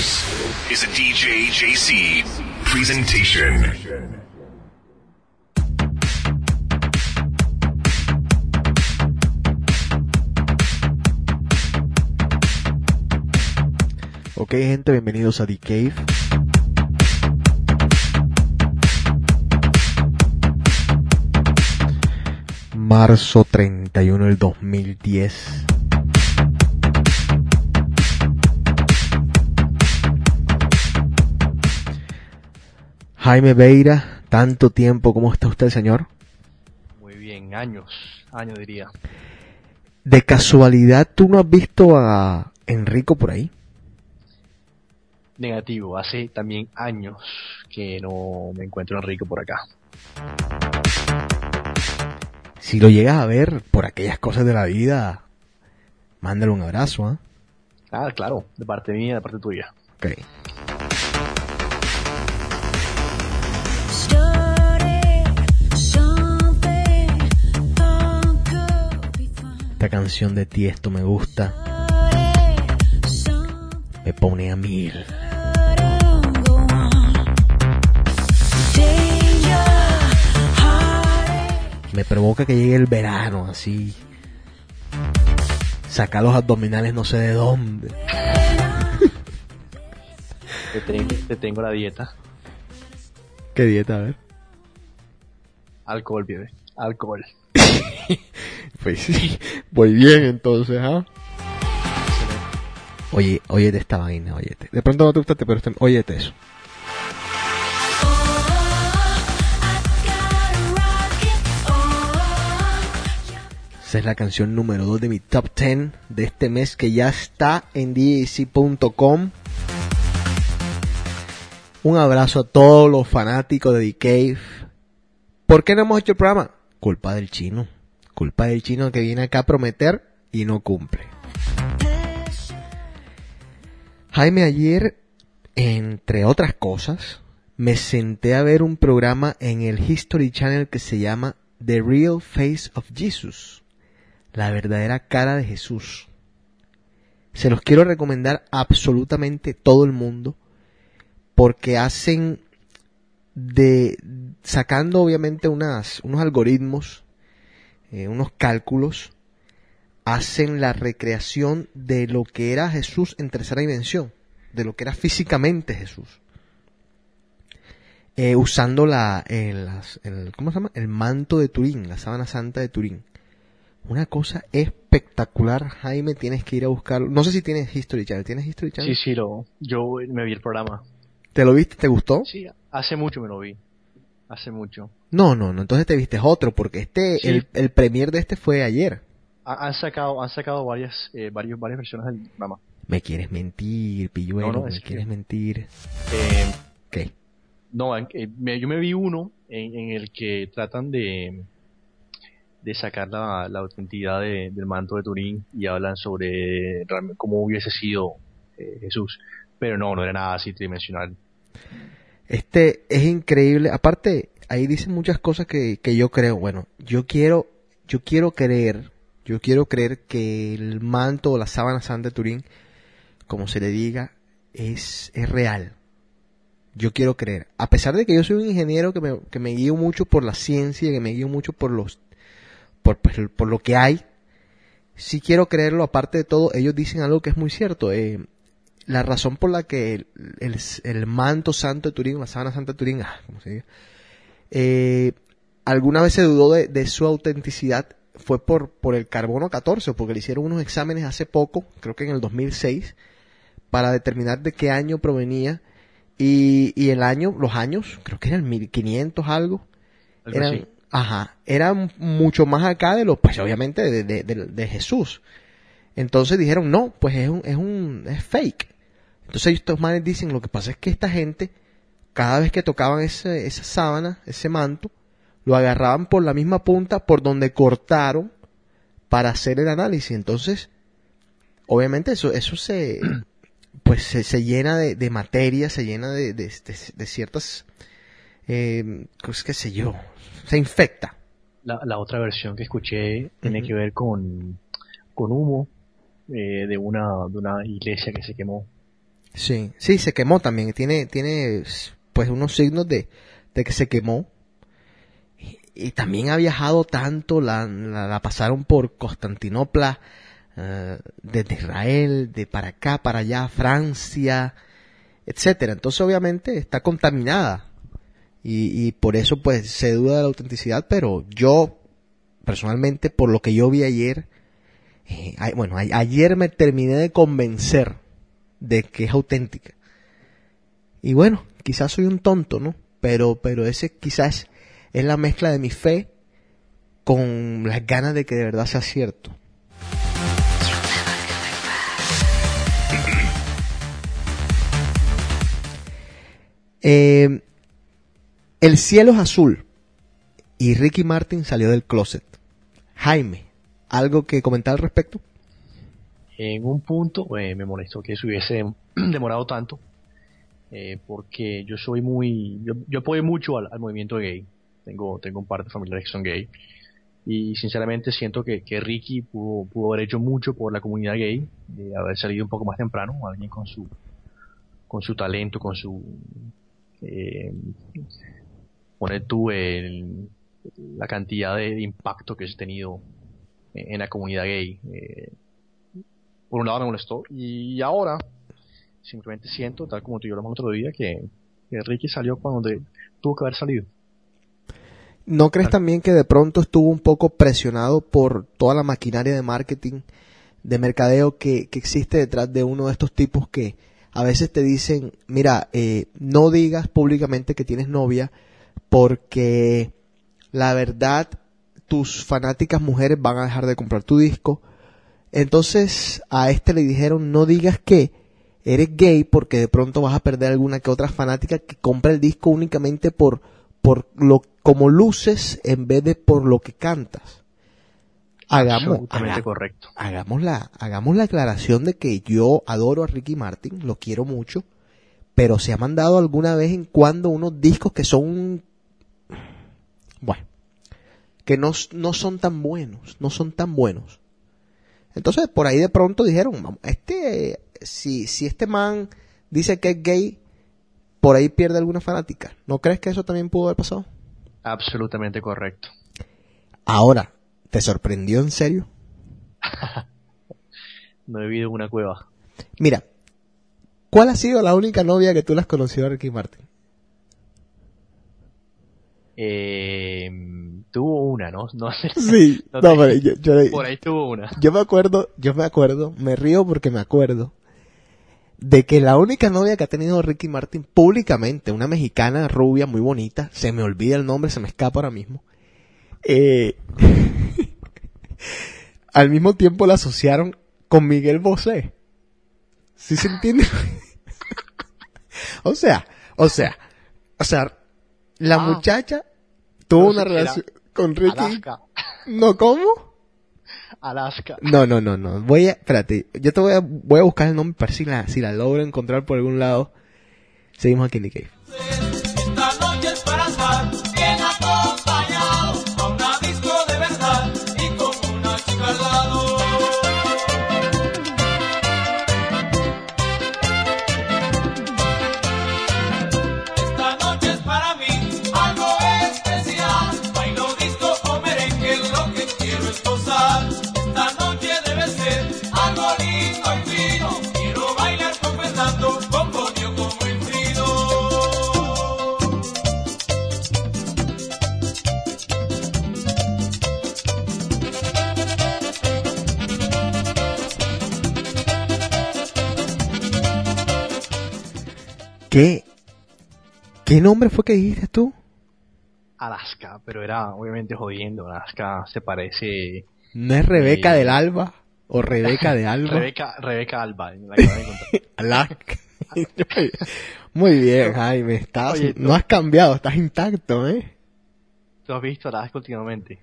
This is a DJ JC presentation. Ok gente, bienvenidos a The Cave. Marzo 31 del 2010. Jaime Beira, tanto tiempo, ¿cómo está usted, señor? Muy bien, años, años diría. De casualidad, ¿tú no has visto a Enrico por ahí? Negativo, hace también años que no me encuentro Enrico por acá. Si lo llegas a ver por aquellas cosas de la vida, mándale un abrazo, ¿ah? Ah, claro, de parte mía, de parte tuya. Ok. Esta canción de Tiesto me gusta. Me pone a mil. Me provoca que llegue el verano, así. Sacar los abdominales no sé de dónde. Te tengo, te tengo la dieta. ¿Qué dieta? A ver. Alcohol, bebé. Alcohol. Pues sí, voy bien entonces, ¿ah? Oye, óyete esta vaina, óyete. De pronto no te gusta, pero este, óyete eso. Esa es la canción número 2 de mi top 10 de este mes que ya está en DAC.com. Un abrazo a todos los fanáticos de The Cave. ¿Por qué no hemos hecho el programa? Culpa del chino. Culpa del chino que viene acá a prometer y no cumple. Jaime, ayer, entre otras cosas, me senté a ver un programa en el History Channel que se llama The Real Face of Jesus. La verdadera cara de Jesús. Se los quiero recomendar absolutamente todo el mundo porque hacen de sacando obviamente unas, unos algoritmos, eh, unos cálculos, hacen la recreación de lo que era Jesús en tercera dimensión, de lo que era físicamente Jesús. Eh, usando la, el, las- el- ¿cómo se llama? El manto de Turín, la sábana santa de Turín. Una cosa espectacular, Jaime, tienes que ir a buscarlo. No sé si tienes History Channel, ¿tienes History Channel? Sí, sí, lo, yo me vi el programa. ¿Te lo viste? ¿Te gustó? Sí, hace mucho me lo vi. Hace mucho. No, no, no, entonces te viste otro, porque este, Sí. el, el premier de este fue ayer. Ha- Han sacado, han sacado varias, eh, varios, varias versiones del programa. Me quieres mentir, pilluelo, No, no, me que- quieres mentir. Eh, ¿Qué? No, eh, me- yo me vi uno en, en el que tratan de, de sacar la, la autenticidad de- del manto de Turín y hablan sobre cómo hubiese sido eh, Jesús. Pero no, no era nada así tridimensional. Este es increíble. Aparte, ahí dicen muchas cosas que, que yo creo. Bueno, yo quiero, yo quiero creer, yo quiero creer que el manto o la sábana santa de Turín, como se le diga, es, es real. Yo quiero creer. A pesar de que yo soy un ingeniero que me, que me guío mucho por la ciencia, que me guío mucho por los, por, pues, por lo que hay, sí quiero creerlo. Aparte de todo, ellos dicen algo que es muy cierto. Eh, la razón por la que el, el- el manto santo de Turín, la sábana santa de Turín, ah, como se diga, eh, alguna vez se dudó de, de su autenticidad fue por, por el carbono 14, porque le hicieron unos exámenes hace poco, creo que en el 2006, para determinar de qué año provenía y, y el año, los años, creo que eran 1500 algo, Algo eran, así. ajá, eran mucho más acá de los, pues obviamente de, de, de- de Jesús. Entonces dijeron, no, pues es un, es un, es fake. Entonces estos manes dicen, lo que pasa es que esta gente, cada vez que tocaban ese, esa sábana, ese manto, lo agarraban por la misma punta por donde cortaron para hacer el análisis. Entonces, obviamente eso, eso se, pues se, se llena de, de materia, se llena de, de, de- ciertas, eh, pues qué sé yo, se infecta. La, la otra versión que escuché tiene que ver con, con humo eh, de, una, de una iglesia que se quemó. Sí, sí, se quemó también. Tiene, tiene pues unos signos de, de que se quemó. Y, también ha viajado tanto, la, la, pasaron por Constantinopla, eh, desde Israel, de para acá, para allá, Francia, etcétera. Entonces obviamente está contaminada. Y, y por eso pues se duda de la autenticidad, pero yo personalmente por lo que yo vi ayer, eh, bueno, a- ayer me terminé de convencer de que es auténtica. Y bueno, quizás soy un tonto, ¿no? Pero, pero ese quizás es la mezcla de mi fe con las ganas de que de verdad sea cierto. Eh, el cielo es azul y Ricky Martin salió del closet. Jaime, ¿algo que comentar al respecto? En un punto eh, me molestó que se hubiese demorado tanto, eh, porque yo soy muy, yo, yo apoyo mucho al, al movimiento gay. Tengo, tengo un par de familiares que son gay. Y sinceramente siento que, que Ricky pudo, pudo haber hecho mucho por la comunidad gay, de haber salido un poco más temprano, alguien con su, con su talento, con su, eh, poner tú el- la cantidad de impacto que has tenido en, en la comunidad gay. Eh, por un lado me molestó y ahora simplemente siento, tal como tú y yo hablamos otro día, que, que Ricky salió cuando de- tuvo que haber salido. ¿No crees también que de pronto estuvo un poco presionado por toda la maquinaria de marketing, de mercadeo que, que existe detrás de uno de estos tipos que a veces te dicen, mira, eh, no digas públicamente que tienes novia porque la verdad tus fanáticas mujeres van a dejar de comprar tu disco. Entonces a este le dijeron, no digas que eres gay porque de pronto vas a perder alguna que otra fanática que compra el disco únicamente por, por lo como luces en vez de por lo que cantas. Hagamos, haga- correcto. hagamos la, hagamos la aclaración de que yo adoro a Ricky Martin, lo quiero mucho, pero se ha mandado alguna vez en cuando unos discos que son, bueno, que no, no son tan buenos, no son tan buenos. Entonces por ahí de pronto dijeron, vamos, este, si, si este man dice que es gay, por ahí pierde alguna fanática. ¿No crees que eso también pudo haber pasado? Absolutamente correcto. Ahora, ¿te sorprendió en serio? No he vivido en una cueva. Mira, ¿cuál ha sido la única novia que tú le has conocido a Ricky Martin? Eh, tuvo una, ¿no? No. Sí, No pero yo, yo- Por ahí tuvo una. yo me acuerdo, yo me acuerdo, me río porque me acuerdo de que la única novia que ha tenido Ricky Martin públicamente, una mexicana rubia muy bonita, se me olvida el nombre, se me escapa ahora mismo, eh, al mismo tiempo la asociaron con Miguel Bosé. ¿Sí se entiende? o sea, o sea, o sea, la Ah. muchacha tuvo una relación con Ricky. Alaska. ¿No cómo? Alaska. No, no, no, no. Voy a, espérate, yo te voy a, voy a buscar el nombre para ver si la, si la logro encontrar por algún lado. Seguimos aquí en The Cave. Nombre fue que dijiste tú? Alaska, pero era obviamente jodiendo. Alaska se parece. ¿No es Rebeca Eh. del Alba? ¿O Rebeca de Alba? Rebeca, Rebeca Alba, la acabo de. Alaska. Muy bien, Jaime. Estás, Oye, no has cambiado, estás intacto, ¿eh? ¿Tú has visto Alaska últimamente?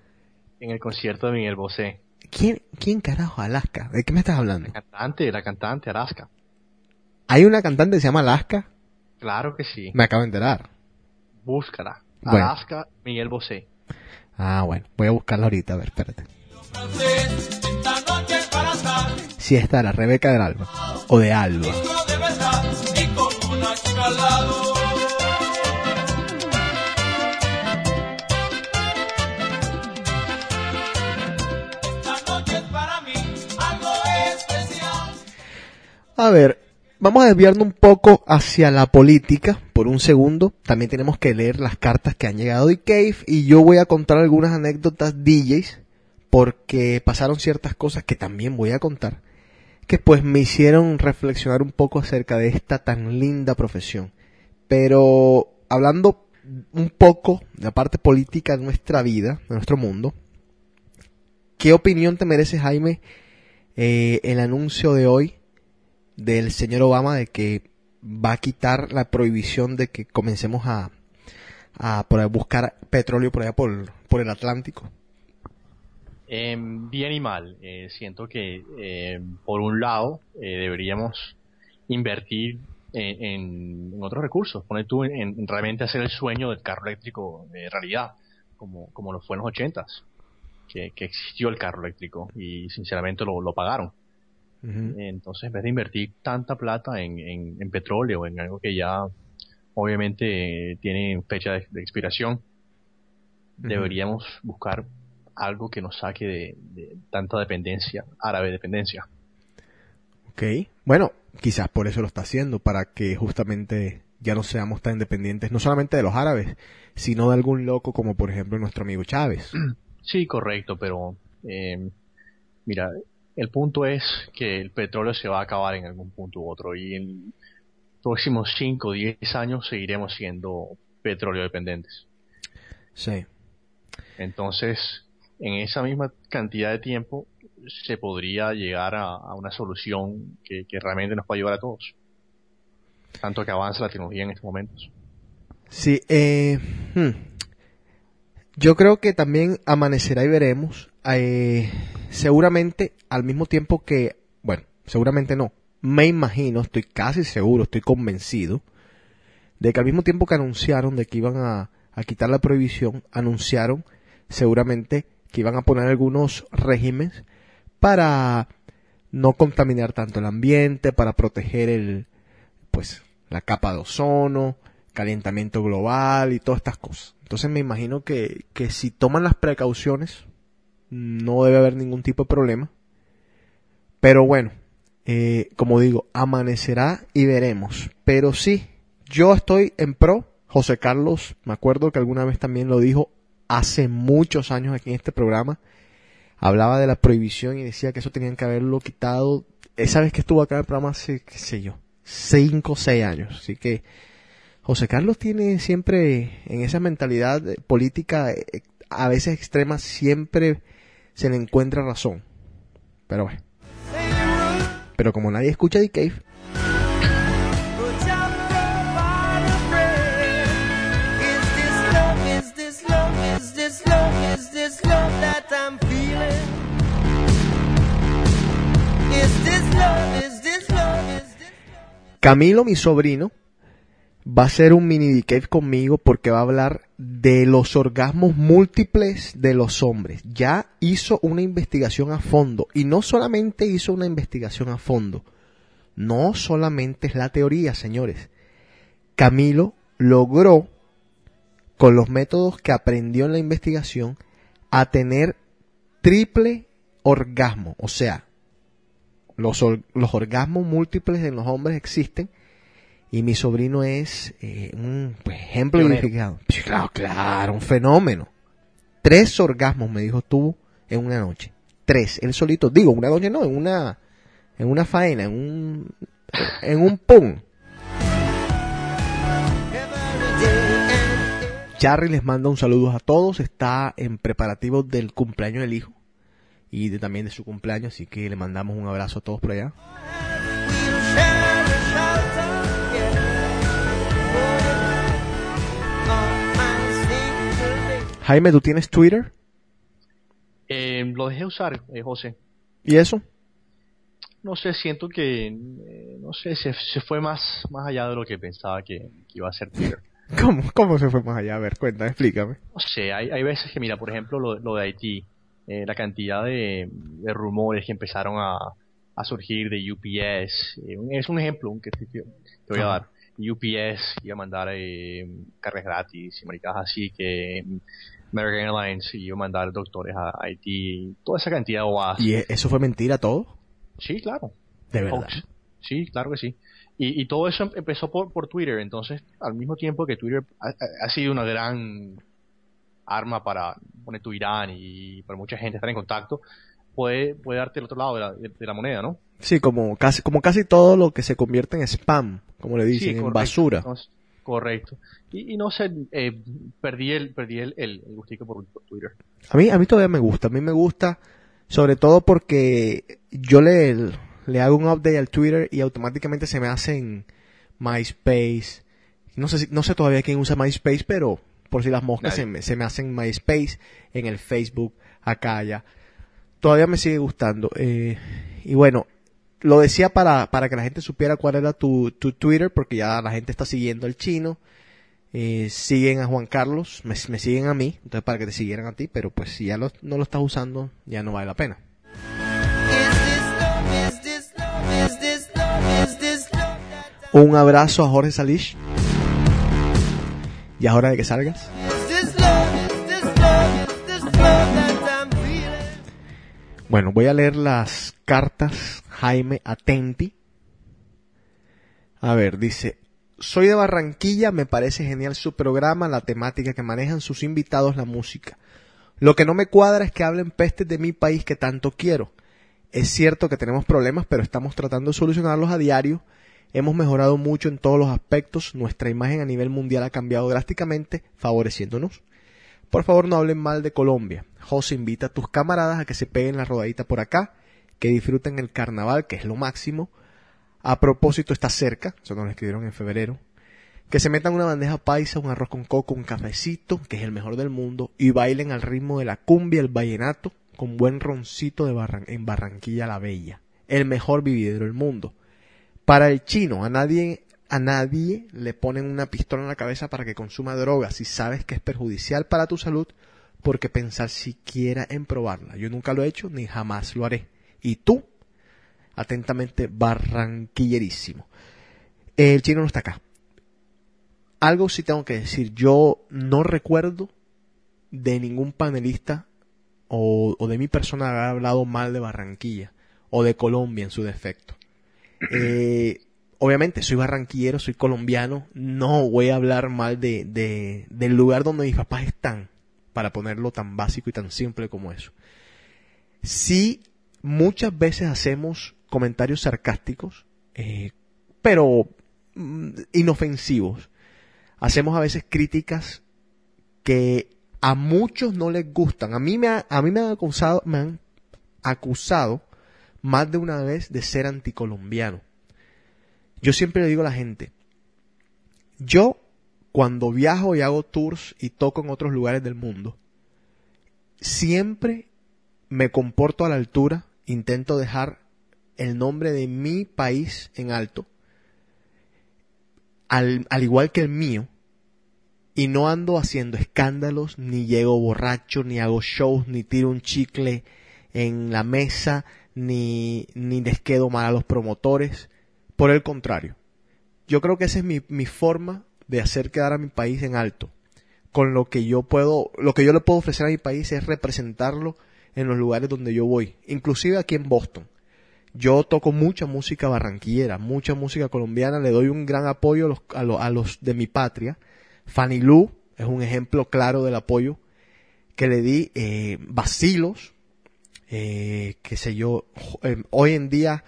En el concierto de Miguel Bosé. ¿Quién, quién carajo Alaska? ¿De qué me estás hablando? La cantante, la cantante Alaska. Hay una cantante que se llama Alaska. Claro que sí. Me acabo de enterar. Búscala. Bueno. Alaska, Miguel Bosé. Ah, bueno. Voy a buscarla ahorita. A ver, espérate. Si esta era Rebeca del Alba. O de Alba. A ver, vamos a desviarnos un poco hacia la política por un segundo. También tenemos que leer las cartas que han llegado de Cave y yo voy a contar algunas anécdotas DJs porque pasaron ciertas cosas que también voy a contar que pues me hicieron reflexionar un poco acerca de esta tan linda profesión. Pero hablando un poco de la parte política de nuestra vida, de nuestro mundo, ¿qué opinión te merece Jaime eh, el anuncio de hoy del señor Obama de que va a quitar la prohibición de que comencemos a, a buscar petróleo por allá por, por el Atlántico? Em, bien y mal. Eh, siento que, em, por un lado, eh, deberíamos invertir en, en- otros recursos. Poner tú en, en realmente hacer el sueño del carro eléctrico de realidad, como, como lo fue en los ochentas, que, que existió el carro eléctrico y sinceramente lo pagaron. Entonces, en vez de invertir tanta plata en, en, en petróleo, en algo que ya obviamente eh, tiene fecha de, de expiración, deberíamos buscar algo que nos saque de, de tanta dependencia, árabe dependencia. Ok. Bueno, quizás por eso lo está haciendo, para que justamente ya no seamos tan dependientes, no solamente de los árabes, sino de algún loco como por ejemplo nuestro amigo Chávez. Sí, correcto, pero eh, mira, el punto es que el petróleo se va a acabar en algún punto u otro y en los próximos 5 o 10 años seguiremos siendo petróleo dependientes. Sí. Entonces, en esa misma cantidad de tiempo se podría llegar a, a una solución que, que realmente nos pueda ayudar a todos. Tanto que avanza la tecnología en estos momentos. Sí, eh, hmm. Yo creo que también amanecerá y veremos. Eh, seguramente al mismo tiempo que, bueno, seguramente no. Me imagino, estoy casi seguro, estoy convencido de que al mismo tiempo que anunciaron de que iban a, a quitar la prohibición, anunciaron seguramente que iban a poner algunos regímenes para no contaminar tanto el ambiente, para proteger el, pues, la capa de ozono, calentamiento global y todas estas cosas. Entonces me imagino que, que si toman las precauciones, no debe haber ningún tipo de problema. Pero bueno, eh, como digo, amanecerá y veremos. Pero sí, yo estoy en pro. José Carlos, me acuerdo que alguna vez también lo dijo hace muchos años aquí en este programa. Hablaba de la prohibición y decía que eso tenían que haberlo quitado. Esa vez que estuvo acá en el programa hace, qué sé yo, cinco o seis años. Así que José Carlos tiene siempre en esa mentalidad política eh, a veces extrema, siempre se le encuentra razón. Pero bueno. Pero como nadie escucha The Cave, Camilo, mi sobrino, va a hacer un mini Cave conmigo porque va a hablar de los orgasmos múltiples de los hombres. Ya hizo una investigación a fondo y no solamente hizo una investigación a fondo, no solamente es la teoría, señores. Camilo logró, con los métodos que aprendió en la investigación, a tener triple orgasmo. O sea, los, or- los orgasmos múltiples en los hombres existen y mi sobrino es eh, un pues, ejemplo. Sí, Claro, claro, un fenómeno. Tres orgasmos, me dijo, tuvo en una noche. Tres, él solito. Digo, una noche no, en una, en una faena, en un, en un pum. Charry les manda un saludo a todos. Está en preparativos del cumpleaños del hijo y de, también de su cumpleaños, así que le mandamos un abrazo a todos por allá. Jaime, ¿tú tienes Twitter? Eh, lo dejé usar, eh, José. ¿Y eso? No sé, siento que, eh, no sé, se, se fue más, más allá de lo que pensaba que, que iba a ser Twitter. ¿Cómo, ¿Cómo se fue más allá? A ver, cuéntame, explícame. No sé, hay, hay veces que, mira, por ejemplo, lo, lo de Haití, eh, la cantidad de, de rumores que empezaron a, a surgir de UPS, eh, es un ejemplo un que te, te voy a dar. UPS iba a mandar eh, cargas gratis y maricas así que American Airlines a mandar doctores a Haití, toda esa cantidad de bobadas. ¿Y eso fue mentira todo? Sí, claro. De verdad. Sí, claro que sí. Y, y todo eso empezó por, por Twitter, entonces al mismo tiempo que Twitter ha, sido una gran arma para poner tu Irán y para mucha gente estar en contacto, puede, puede darte el otro lado de la, de- de la moneda, ¿no? Sí, como casi, como casi todo lo que se convierte en spam, como le dicen, Sí, en basura. Entonces, correcto. Y, y no sé, eh, perdí el, perdí el, el, el gustico por, por Twitter. A mí, a mí todavía me gusta, a mí me gusta, sobre todo porque yo le, le hago un update al Twitter y automáticamente se me hace en MySpace. No sé, si- no sé todavía quién usa MySpace, pero por si las moscas se me, se me hacen en MySpace, en el Facebook, acá, allá. Todavía me sigue gustando. eh, y bueno, lo decía para, para que la gente supiera cuál era tu, tu Twitter, porque ya la gente está siguiendo al chino. Eh, siguen a Juan Carlos, me, siguen a mí, entonces para que te siguieran a ti, pero pues si ya no lo estás usando, ya no vale la pena. Un abrazo a Jorge Salish. Ya es hora de que salgas. Bueno, voy a leer las cartas Jaime Atenti. A ver, dice, soy de Barranquilla, me parece genial su programa, la temática que manejan sus invitados, la música. Lo que no me cuadra es que hablen pestes de mi país que tanto quiero. Es cierto que tenemos problemas, pero estamos tratando de solucionarlos a diario. Hemos mejorado mucho en todos los aspectos, nuestra imagen a nivel mundial ha cambiado drásticamente, favoreciéndonos. Por favor, no hablen mal de Colombia. José invita a tus camaradas a que se peguen la rodadita por acá, que disfruten el carnaval, que es lo máximo. A propósito, está cerca, eso nos lo escribieron en febrero. Que se metan una bandeja paisa, un arroz con coco, un cafecito, que es el mejor del mundo, y bailen al ritmo de la cumbia, el vallenato, con buen roncito de en Barranquilla la Bella. El mejor vividero del mundo. Para el chino, a nadie, a nadie le ponen una pistola en la cabeza para que consuma drogas si sabes que es perjudicial para tu salud, porque pensar siquiera en probarla. Yo nunca lo he hecho ni jamás lo haré. Y tú, atentamente, barranquillerísimo. El chino no está acá. Algo sí tengo que decir. Yo no recuerdo de ningún panelista o, o de mi persona haber hablado mal de Barranquilla o de Colombia en su defecto. Eh, obviamente, soy barranquillero, soy colombiano, no voy a hablar mal de, de- del lugar donde mis papás están, para ponerlo tan básico y tan simple como eso. Sí, muchas veces hacemos comentarios sarcásticos, eh, pero mm, inofensivos. Hacemos a veces críticas que a muchos no les gustan. A mí me, ha- a mí me han acusado, me han acusado más de una vez de ser anticolombiano. Yo siempre le digo a la gente, yo cuando viajo y hago tours y toco en otros lugares del mundo, siempre me comporto a la altura, intento dejar el nombre de mi país en alto, al, al igual que el mío, y no ando haciendo escándalos, ni llego borracho, ni hago shows, ni tiro un chicle en la mesa, ni, ni les quedo mal a los promotores. Por el contrario, yo creo que esa es mi, mi forma de hacer quedar a mi país en alto. Con lo que yo puedo, lo que yo le puedo ofrecer a mi país es representarlo en los lugares donde yo voy, inclusive aquí en Boston. Yo toco mucha música barranquillera, mucha música colombiana, le doy un gran apoyo a los, a los, a los de mi patria. Fanny Lu es un ejemplo claro del apoyo que le di. Eh, Basilos, eh, qué sé yo, eh, hoy en día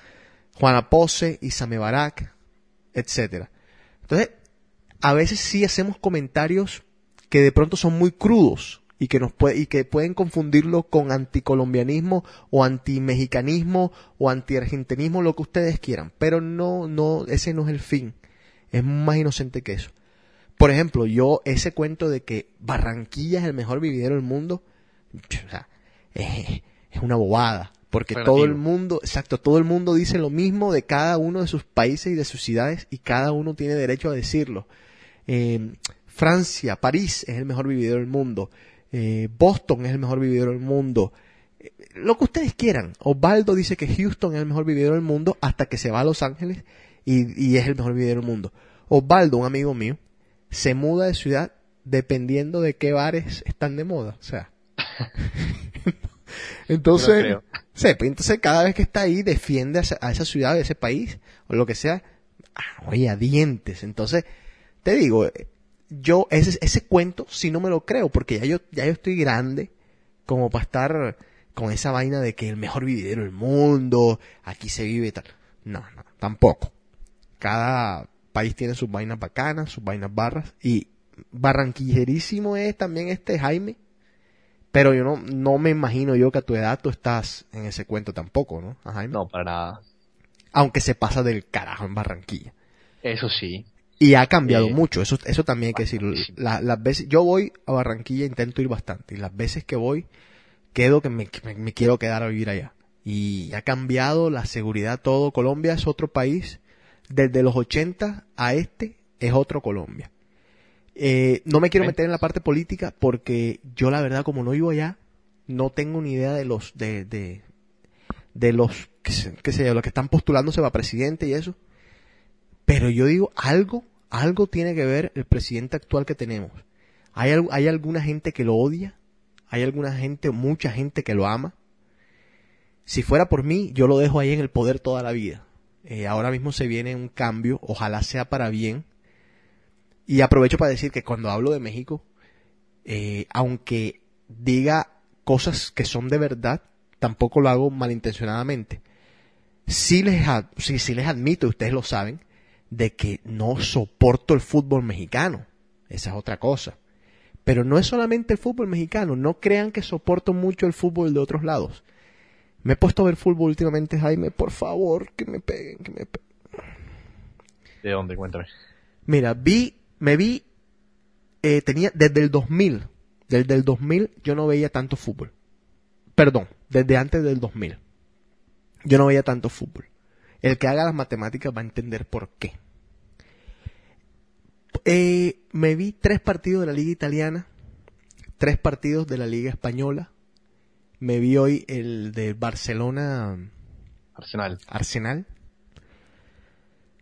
Juana Pose, Isame Barak, etcétera. Entonces, a veces sí hacemos comentarios que de pronto son muy crudos y que nos puede, y que pueden confundirlo con anticolombianismo o antimexicanismo o antiargentinismo, lo que ustedes quieran, pero no, no, ese no es el fin. Es más inocente que eso. Por ejemplo, yo ese cuento de que Barranquilla es el mejor vividero del mundo, es una bobada, porque Relativo. todo el mundo, exacto, todo el mundo dice lo mismo de cada uno de sus países y de sus ciudades y cada uno tiene derecho a decirlo. Eh, Francia, París es el mejor vividero del mundo. Eh, Boston es el mejor vividero del mundo. Eh, Lo que ustedes quieran. Osvaldo dice que Houston es el mejor vividero del mundo hasta que se va a Los Ángeles y, y es el mejor vividero del mundo. Osvaldo, un amigo mío, se muda de ciudad dependiendo de qué bares están de moda. O sea. entonces, creo. sí, pues entonces cada vez que está ahí defiende a esa, ciudad, a ese país, o lo que sea, ah, oye, a dientes. Entonces, te digo, yo ese, ese cuento sí no me lo creo, porque ya yo, ya yo estoy grande como para estar con esa vaina de que el mejor vividero del mundo, aquí se vive y tal. No, no, tampoco. Cada país tiene sus vainas bacanas, sus vainas barras, y barranquillerísimo es también este Jaime, pero yo no, no me imagino yo que a tu edad tú estás en ese cuento tampoco, ¿no? A Jaime. No, para nada. Aunque se pasa del carajo en Barranquilla. Eso sí. Y ha cambiado Eh, mucho, eso, eso también hay que decirlo. La- las veces, yo voy a Barranquilla, intento ir bastante, y las veces que voy, quedo que me, me- me quiero quedar a vivir allá. Y ha cambiado la seguridad todo. Colombia es otro país. Desde los 80 a este es otro Colombia. Eh, no me quiero meter en la parte política porque yo la verdad como no vivo allá, no tengo ni idea de los, de, de, de los, qué sé, qué sé yo, los que están postulándose para presidente y eso. Pero yo digo, algo, algo tiene que ver el presidente actual que tenemos. Hay, hay alguna gente que lo odia, hay alguna gente, mucha gente que lo ama. Si fuera por mí, yo lo dejo ahí en el poder toda la vida. Eh, ahora mismo se viene un cambio, ojalá sea para bien. Y aprovecho para decir que cuando hablo de México, eh, aunque diga cosas que son de verdad, tampoco lo hago malintencionadamente. Sí les, sí, sí les admito, ustedes lo saben, de que no soporto el fútbol mexicano. Esa es otra cosa. Pero no es solamente el fútbol mexicano. No crean que soporto mucho el fútbol de otros lados. Me he puesto a ver fútbol últimamente, Jaime. Por favor, que me peguen, que me peguen. ¿De dónde? Cuéntame. Mira, vi, me vi, eh, tenía, desde el 2000, desde el 2000 yo no veía tanto fútbol. Perdón, desde antes del 2000. Yo no veía tanto fútbol. El que haga las matemáticas va a entender por qué. Eh, me vi tres partidos de la liga italiana, tres partidos de la liga española. Me vi hoy el de Barcelona Arsenal. Arsenal.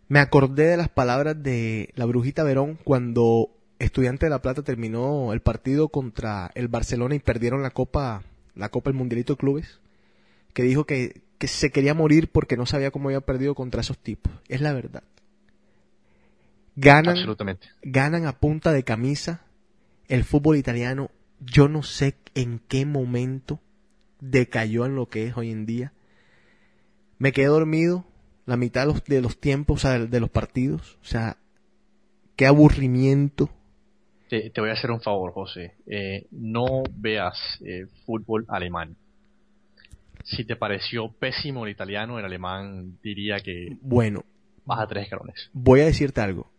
Me acordé de las palabras de la Brujita Verón cuando Estudiante de La Plata terminó el partido contra el Barcelona y perdieron la Copa, la Copa del Mundialito de Clubes, que dijo que, que se quería morir porque no sabía cómo había perdido contra esos tipos. Es la verdad. Ganan, Absolutamente. ganan a punta de camisa el fútbol italiano. Yo no sé en qué momento decayó en lo que es hoy en día. Me quedé dormido la mitad de los, de los tiempos, o sea, de, de los partidos. O sea, qué aburrimiento. Te, te voy a hacer un favor, José. Eh, no veas eh, fútbol alemán. Si te pareció pésimo el italiano, el alemán diría que Bueno, baja tres escalones. voy a decirte algo.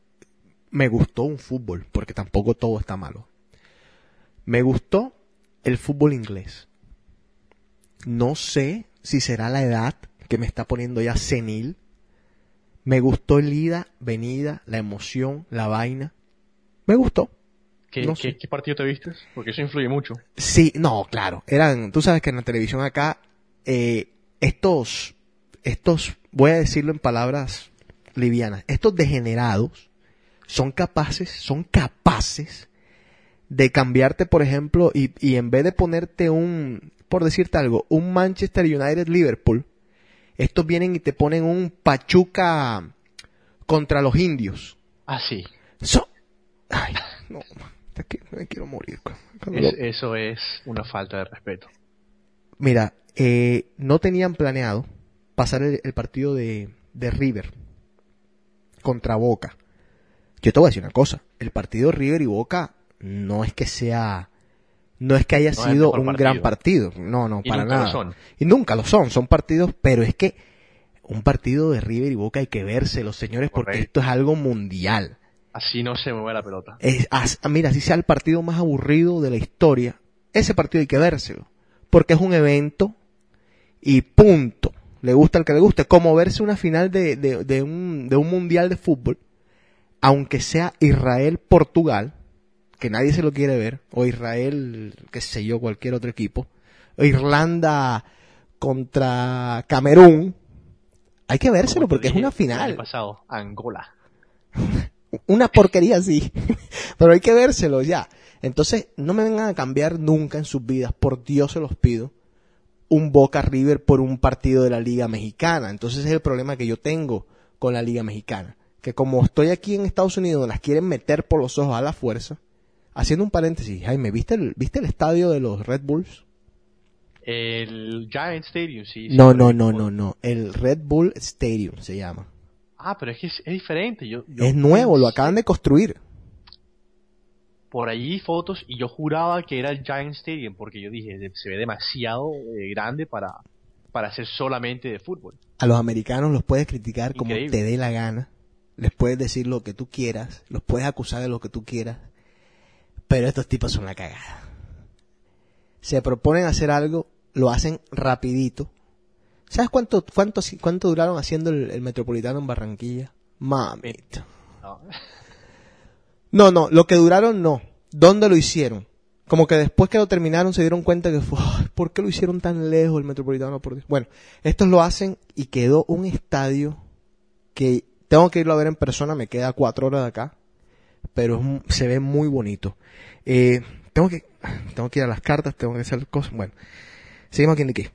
Me gustó un fútbol, porque tampoco todo está malo. Me gustó el fútbol inglés. No sé si será la edad que me está poniendo ya senil. Me gustó el ida, venida, la emoción, la vaina. Me gustó. ¿Qué, No qué- partido te viste? Porque eso influye mucho. Sí, no, claro. Eran, tú sabes que en la televisión acá, eh, estos, estos, voy a decirlo en palabras livianas, estos degenerados son capaces, son capaces de cambiarte, por ejemplo, y, y en vez de ponerte un, por decirte algo, un Manchester United Liverpool, estos vienen y te ponen un Pachuca contra los indios. Ah, sí. So- ay, no, es que me quiero morir. Es- eso es una falta de respeto. Mira, eh, no tenían planeado pasar el, el partido de, de River contra Boca. Yo te voy a decir una cosa, el partido River y Boca no es que sea, no es que haya No sido un partido. gran partido, no, no, Y para nunca lo nada. son. Y nunca lo son, son partidos, pero es que un partido de River y Boca hay que verse, los señores, porque esto es algo mundial. Así no se mueve la pelota. Es, as- mira, si sea el partido más aburrido de la historia, ese partido hay que vérselo. Porque es un evento y punto. Le gusta al que le guste. Como verse una final de, de, de un, de un mundial de fútbol, aunque sea Israel-Portugal, que nadie se lo quiere ver, o Israel, qué sé yo, cualquier otro equipo, o Irlanda contra Camerún, hay que vérselo porque es una el final. pasado, Angola. Una porquería así. Pero hay que vérselo ya. Entonces, no me vengan a cambiar nunca en sus vidas, por Dios se los pido, un Boca River por un partido de la Liga Mexicana. Entonces, ese es el problema que yo tengo con la Liga Mexicana. Que como estoy aquí en Estados Unidos, las quieren meter por los ojos a la fuerza. Haciendo un paréntesis, Jaime, ¿viste el, ¿viste el estadio de los Red Bulls? El Giant Stadium, sí. No, no, no, no, no. El Red Bull Stadium se llama. Ah, pero es que es, es diferente. Yo, yo Es nuevo, lo acaban de construir. Por allí fotos y yo juraba que era el Giant Stadium porque yo dije, se ve demasiado eh, grande para, para ser solamente de fútbol. A los americanos los puedes criticar como te dé la gana. Les puedes decir lo que tú quieras. Los puedes acusar de lo que tú quieras. Pero estos tipos son la cagada. Se proponen hacer algo, lo hacen rapidito. ¿Sabes cuánto, cuánto, cuánto duraron haciendo el, el Metropolitano en Barranquilla? Mamita. No. No, no, lo que duraron no. ¿Dónde lo hicieron? Como que después que lo terminaron se dieron cuenta que fue, "Ay, ¿por qué lo hicieron tan lejos el Metropolitano? Por Dios"? Bueno, estos lo hacen y quedó un estadio que tengo que irlo a ver en persona, me queda cuatro horas de acá, pero es se ve muy bonito. Eh, tengo que, tengo que ir a las cartas, tengo que hacer cosas. Bueno, seguimos aquí en Nicky.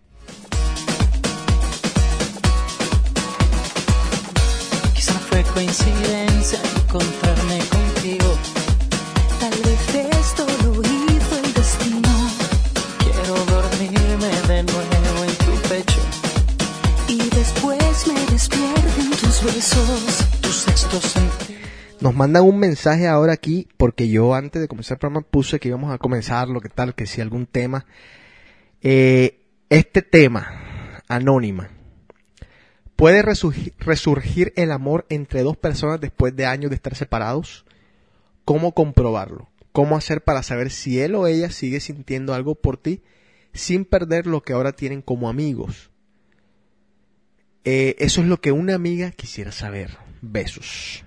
Quizá fue coincidencia encontrarme contigo. Tal vez esto lo hizo el destino. Quiero dormirme de nuevo en tu pecho. Y después me despierten tus besos, tu sexto sentido. Nos mandan un mensaje ahora aquí, porque yo antes de comenzar el programa puse que íbamos a comenzar, lo que tal, que si algún tema. Eh, este tema, anónima, ¿puede resurgir, resurgir el amor entre dos personas después de años de estar separados? ¿Cómo comprobarlo? ¿Cómo hacer para saber si él o ella sigue sintiendo algo por ti sin perder lo que ahora tienen como amigos? Eh, eso es lo que una amiga quisiera saber. Besos.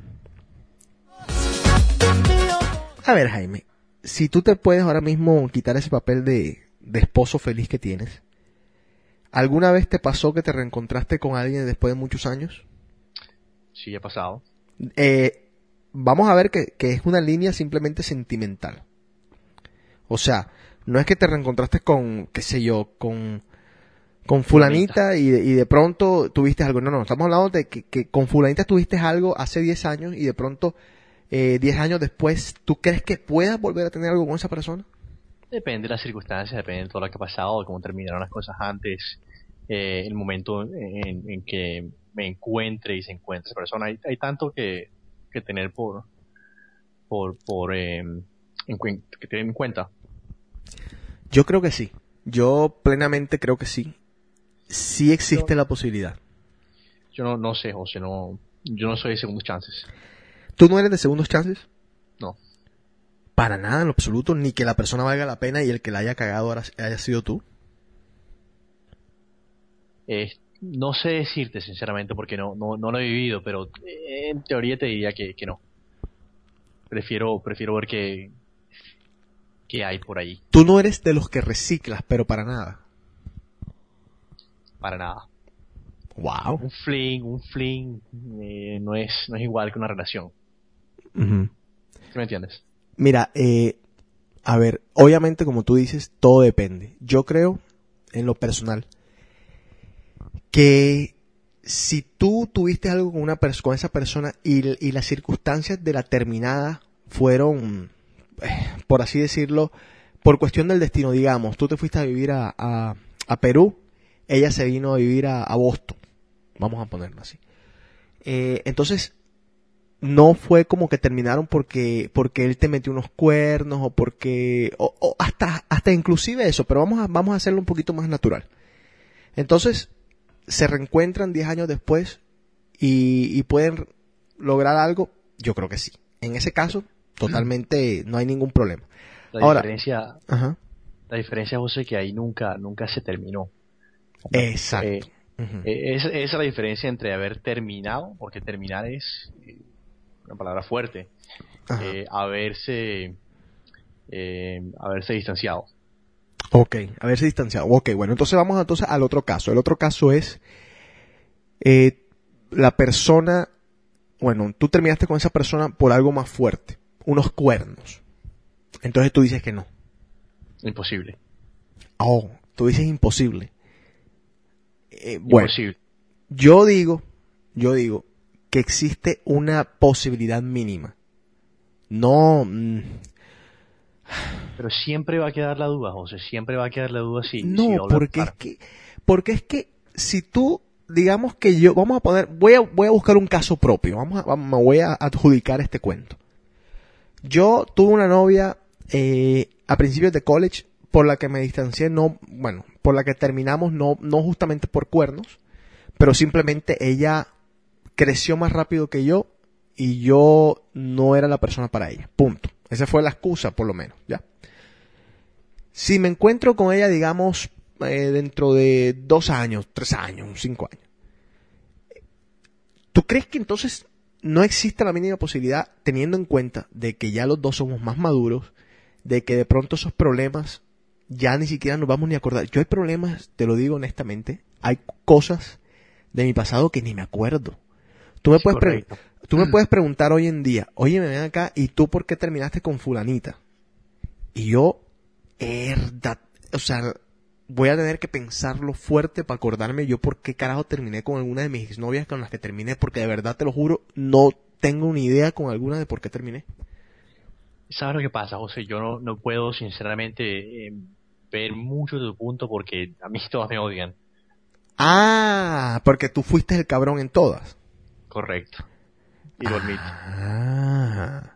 A ver, Jaime, si tú te puedes ahora mismo quitar ese papel de, de esposo feliz que tienes, ¿alguna vez te pasó que te reencontraste con alguien después de muchos años? Sí, ha pasado. Eh, vamos a ver que, que es una línea simplemente sentimental. O sea, no es que te reencontraste con, qué sé yo, con, con fulanita y de, y de pronto tuviste algo. No, no, estamos hablando de que, que con fulanita tuviste algo hace 10 años y de pronto, eh, 10 años después, ¿tú crees que puedas volver a tener algo con esa persona? Depende de las circunstancias, depende de todo lo que ha pasado, de cómo terminaron las cosas antes, eh, el momento en, en que me encuentre y se encuentre esa persona. Hay, hay tanto que, que tener por, por, por eh, en, que tener en cuenta. Yo creo que sí. Yo plenamente creo que sí. Sí existe la posibilidad. Yo no, no sé, José, no, yo no soy de segundos chances. ¿Tú no eres de segundos chances? No. Para nada, en lo absoluto, ni que la persona valga la pena y el que la haya cagado ahora haya sido tú. Eh, no sé decirte sinceramente porque no, no, no lo he vivido, pero eh, en teoría te diría que, que no. Prefiero, prefiero ver qué, qué hay por ahí, Tú no eres de los que reciclas, pero para nada. para nada. Wow. Un fling, un fling eh, no es, no es igual que una relación. Ujú. ¿Sí me entiendes? Mira, eh, a ver, obviamente como tú dices, todo depende. Yo creo, en lo personal, que si tú tuviste algo con, una con esa persona y, y las circunstancias de la terminada fueron, eh, por así decirlo, por cuestión del destino, digamos, tú te fuiste a vivir a, a- a Perú, ella se vino a vivir a, a Boston, vamos a ponerlo así. Eh, entonces, no fue como que terminaron porque porque él te metió unos cuernos o porque o, o hasta hasta inclusive eso pero vamos a vamos a hacerlo un poquito más natural. Entonces se reencuentran 10 años después y, y pueden lograr algo yo creo que sí. En ese caso totalmente no hay ningún problema. La Ahora- diferencia, Ajá. la diferencia, José, que ahí nunca, nunca se terminó. exacto. Eh, eh, esa, esa es la diferencia entre haber terminado, porque terminar es eh, una palabra fuerte, eh, haberse, eh, haberse distanciado. Ok, haberse distanciado. Ok, bueno, entonces vamos entonces al otro caso. El otro caso es eh, la persona bueno, tú terminaste con esa persona por algo más fuerte, unos cuernos. Entonces tú dices que no. Imposible. Oh, tú dices imposible. Eh, bueno, Imposible. yo digo, yo digo que existe una posibilidad mínima. No, mm, Pero siempre va a quedar la duda, José. Siempre va a quedar la duda si. si no, a porque es que, porque es que si tú, digamos que yo, vamos a poner, voy a, voy a buscar un caso propio, vamos a, vamos- me voy a adjudicar este cuento. Yo tuve una novia eh, a principios de college por la que me distancié, no, bueno, por la que terminamos, no, no justamente por cuernos, pero simplemente ella creció más rápido que yo y yo no era la persona para ella. Punto. Esa fue la excusa, por lo menos, ¿ya? Si me encuentro con ella, digamos, eh, dentro de dos años, tres años, cinco años, ¿tú crees que entonces no existe la mínima posibilidad, teniendo en cuenta de que ya los dos somos más maduros, de que de pronto esos problemas ya ni siquiera nos vamos ni a acordar? Yo hay problemas, te lo digo honestamente, hay cosas de mi pasado que ni me acuerdo. Tú me, puedes, pre- tú me puedes preguntar hoy en día, oye, me ven acá, ¿y tú por qué terminaste con fulanita? Y yo, verdad, o sea, voy a tener que pensarlo fuerte para acordarme yo por qué carajo terminé con alguna de mis novias con las que terminé, porque de verdad te lo juro, no tengo ni idea con alguna de por qué terminé. ¿Sabes lo que pasa, José? Yo no, no puedo, sinceramente, eh, ver mucho de tu punto porque a mí todas me odian. Ah, porque tú fuiste el cabrón en todas. Correcto. Y lo admito. Ah.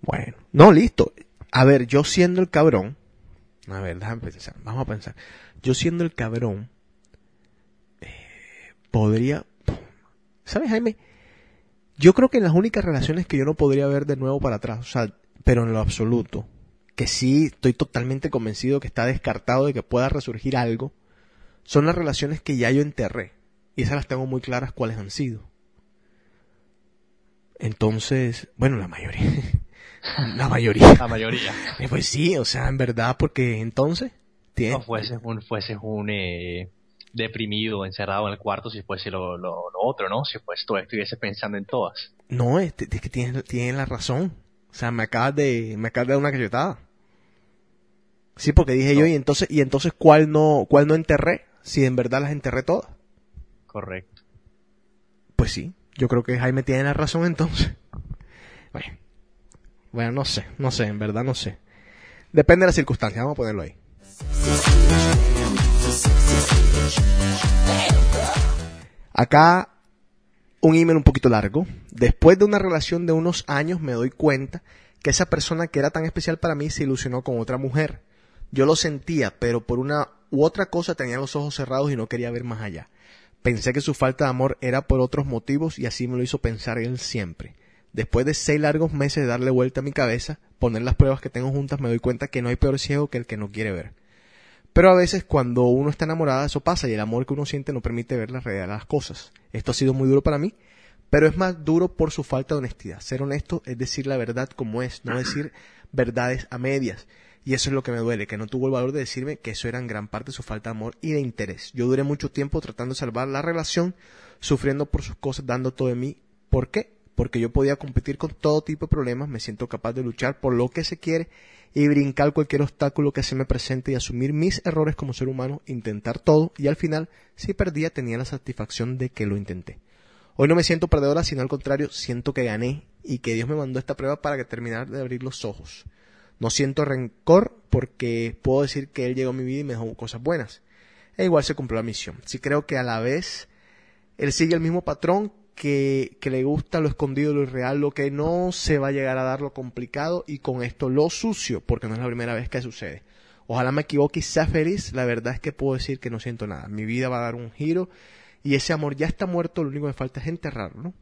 Bueno, no, listo. A ver, yo siendo el cabrón, a ver, déjame pensar, vamos a pensar. Yo siendo el cabrón, eh, podría, ¿sabes, Jaime? Yo creo que en las únicas relaciones que yo no podría ver de nuevo para atrás, o sea, pero en lo absoluto, que sí estoy totalmente convencido que está descartado de que pueda resurgir algo, son las relaciones que ya yo enterré. Y esas las tengo muy claras cuáles han sido. Entonces, bueno, la mayoría. la mayoría. La mayoría. Eh, Pues sí, o sea, en verdad, porque entonces tiene- No fueses un, fueses un eh, deprimido, encerrado en el cuarto, si fuese lo, lo, lo otro, ¿no? Si pues tú estuviese pensando en todas. No, es, es que tienes, tienes la razón. O sea, me acabas de, me acabas de dar una cachetada. Sí, porque dije No. yo, y entonces, y entonces, ¿cuál no, cuál no enterré? Si en verdad las enterré todas. Correcto. Pues sí, yo creo que Jaime tiene la razón entonces. Bueno, no sé, no sé, en verdad no sé. Depende de las circunstancias, vamos a ponerlo ahí. Acá un email un poquito largo. Después de una relación de unos años me doy cuenta que esa persona que era tan especial para mí se ilusionó con otra mujer. Yo lo sentía, pero por una u otra cosa tenía los ojos cerrados y no quería ver más allá. Pensé que su falta de amor era por otros motivos y así me lo hizo pensar él siempre. Después de seis largos meses de darle vuelta a mi cabeza, poner las pruebas que tengo juntas, me doy cuenta que no hay peor ciego que el que no quiere ver. Pero a veces cuando uno está enamorada eso pasa y el amor que uno siente no permite ver la realidad de las cosas. Esto ha sido muy duro para mí, pero es más duro por su falta de honestidad. Ser honesto es decir la verdad como es, no decir verdades a medias. Y eso es lo que me duele, que no tuvo el valor de decirme que eso era en gran parte su falta de amor y de interés. Yo duré mucho tiempo tratando de salvar la relación, sufriendo por sus cosas, dando todo de mí. ¿Por qué? Porque yo podía competir con todo tipo de problemas, me siento capaz de luchar por lo que se quiere y brincar cualquier obstáculo que se me presente y asumir mis errores como ser humano, intentar todo y al final, si perdía, tenía la satisfacción de que lo intenté. Hoy no me siento perdedora, sino al contrario, siento que gané y que Dios me mandó esta prueba para que terminar de abrir los ojos. No siento rencor porque puedo decir que Él llegó a mi vida y me dejó cosas buenas. E igual se cumplió la misión. Sí creo que a la vez Él sigue el mismo patrón que, le gusta lo escondido, lo irreal, lo que no se va a llegar a dar lo complicado y con esto lo sucio, porque no es la primera vez que sucede. Ojalá me equivoque y sea feliz. La verdad es que puedo decir que no siento nada. Mi vida va a dar un giro y ese amor ya está muerto. Lo único que me falta es enterrarlo.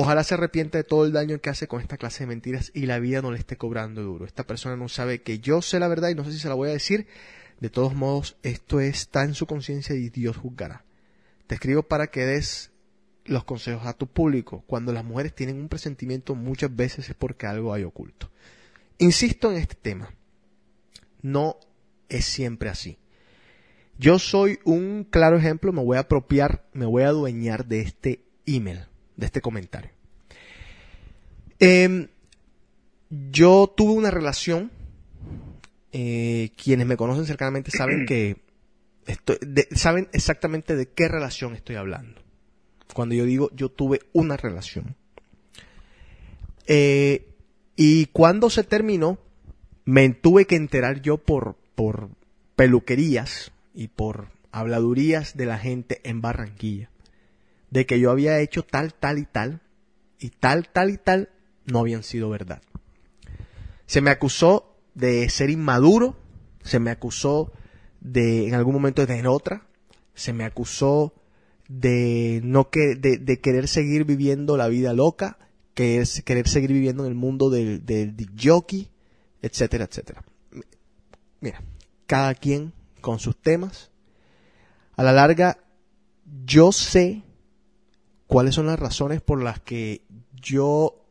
Ojalá se arrepienta de todo el daño que hace con esta clase de mentiras y la vida no le esté cobrando duro. Esta persona no sabe que yo sé la verdad y no sé si se la voy a decir. De todos modos, esto está en su conciencia y Dios juzgará. Te escribo para que des los consejos a tu público. Cuando las mujeres tienen un presentimiento muchas veces es porque algo hay oculto. Insisto en este tema. No es siempre así. Yo soy un claro ejemplo, me voy a apropiar, me voy a adueñar de este email. De este comentario. Em, yo tuve una relación, eh, quienes me conocen cercanamente saben que estoy, saben exactamente de qué relación estoy hablando. Cuando yo digo yo tuve una relación. Eh, y cuando se terminó, me tuve que enterar yo por, por peluquerías y por habladurías de la gente en Barranquilla. De que yo había hecho tal, tal y tal. Y tal, tal y tal no habían sido verdad. Se me acusó de ser inmaduro. Se me acusó de en algún momento de tener otra. Se me acusó de no que, de, de querer seguir viviendo la vida loca, que es querer seguir viviendo en el mundo del, del disc jockey, etcétera, etcétera. Mira, cada quien con sus temas. A la larga, yo sé cuáles son las razones por las que yo,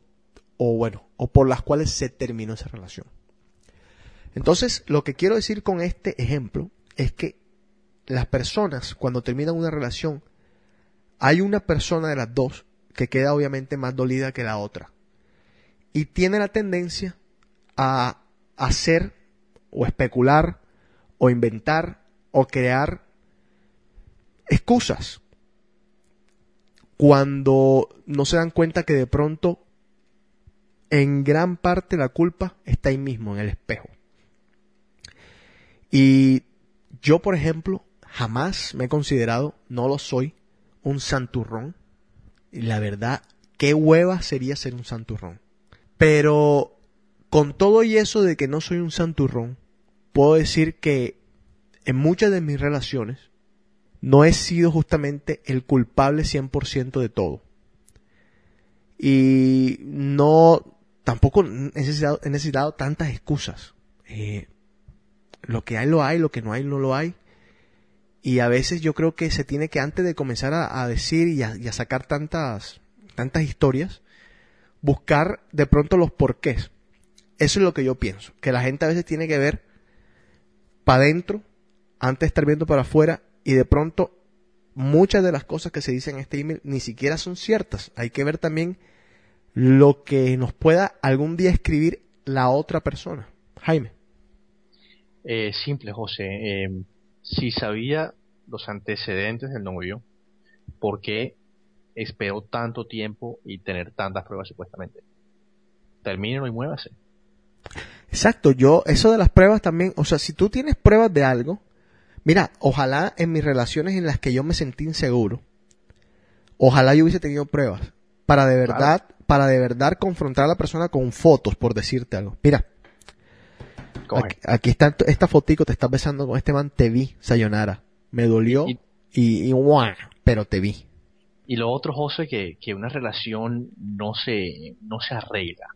o bueno, o por las cuales se terminó esa relación. Entonces, lo que quiero decir con este ejemplo es que las personas, cuando terminan una relación, hay una persona de las dos que queda obviamente más dolida que la otra. Y tiene la tendencia a hacer o especular o inventar o crear excusas cuando no se dan cuenta que de pronto en gran parte la culpa está ahí mismo, en el espejo. Y yo, por ejemplo, jamás me he considerado, no lo soy, un santurrón. Y la verdad, qué hueva sería ser un santurrón. Pero con todo y eso de que no soy un santurrón, puedo decir que en muchas de mis relaciones no he sido justamente el culpable 100% de todo. Y no, tampoco he necesitado, tantas excusas. Eh, lo que hay lo hay, lo que no hay no lo hay. Y a veces yo creo que se tiene que antes de comenzar a, a decir y a, y a sacar tantas, tantas historias, buscar de pronto los porqués. Eso es lo que yo pienso. Que la gente a veces tiene que ver para adentro antes de estar viendo para afuera y de pronto muchas de las cosas que se dicen en este email ni siquiera son ciertas. Hay que ver también lo que nos pueda algún día escribir la otra persona. Jaime. Eh, simple, José. Eh, si sabía los antecedentes del novio, ¿por qué esperó tanto tiempo y tener tantas pruebas supuestamente? Termínelo y muévase. Exacto, yo, eso de las pruebas también, o sea, si tú tienes pruebas de algo, mira, ojalá en mis relaciones en las que yo me sentí inseguro, ojalá yo hubiese tenido pruebas para de verdad, para de verdad confrontar a la persona con fotos, por decirte algo. Mira, aquí, aquí está esta fotico, te estás besando con este man, te vi, sayonara. Me dolió Y- y, pero te vi. Y lo otro, José, que, que una relación no se, no se arregla.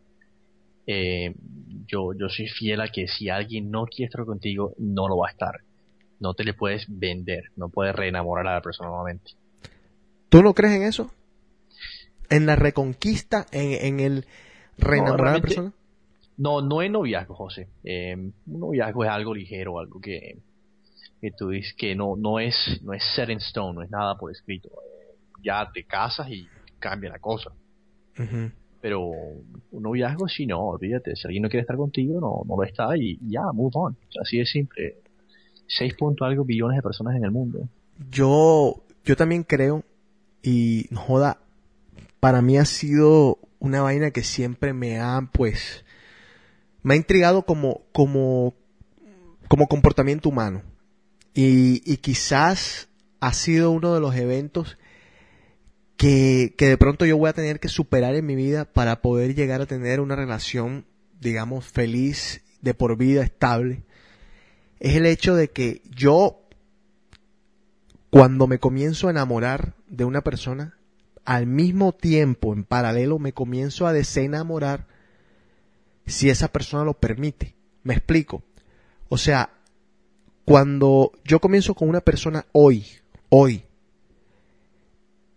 Eh, yo, yo soy fiel a que si alguien no quiere estar contigo, no lo va a estar. No te le puedes vender, no puedes reenamorar a la persona nuevamente. ¿Tú no crees en eso? En la reconquista, en, en el reenamorar a la persona. No, no es noviazgo, José. Eh, un noviazgo es algo ligero, algo que, que tú dices que no, no es, no es set in stone, no es nada por escrito. Eh, ya te casas y cambia la cosa. Pero un noviazgo, si no, olvídate. Si alguien no quiere estar contigo, no, no lo está y ya, move on. Así de simple. 6 punto algo billones de personas en el mundo. Yo, yo también creo, y joda, para mí ha sido una vaina que siempre me ha, pues, me ha intrigado como, como, como comportamiento humano. Y, y quizás ha sido uno de los eventos que, que de pronto yo voy a tener que superar en mi vida para poder llegar a tener una relación, digamos, feliz, de por vida, estable. Es el hecho de que yo cuando me comienzo a enamorar de una persona, al mismo tiempo, en paralelo, me comienzo a desenamorar si esa persona lo permite. Me explico. O sea, cuando yo comienzo con una persona hoy, hoy,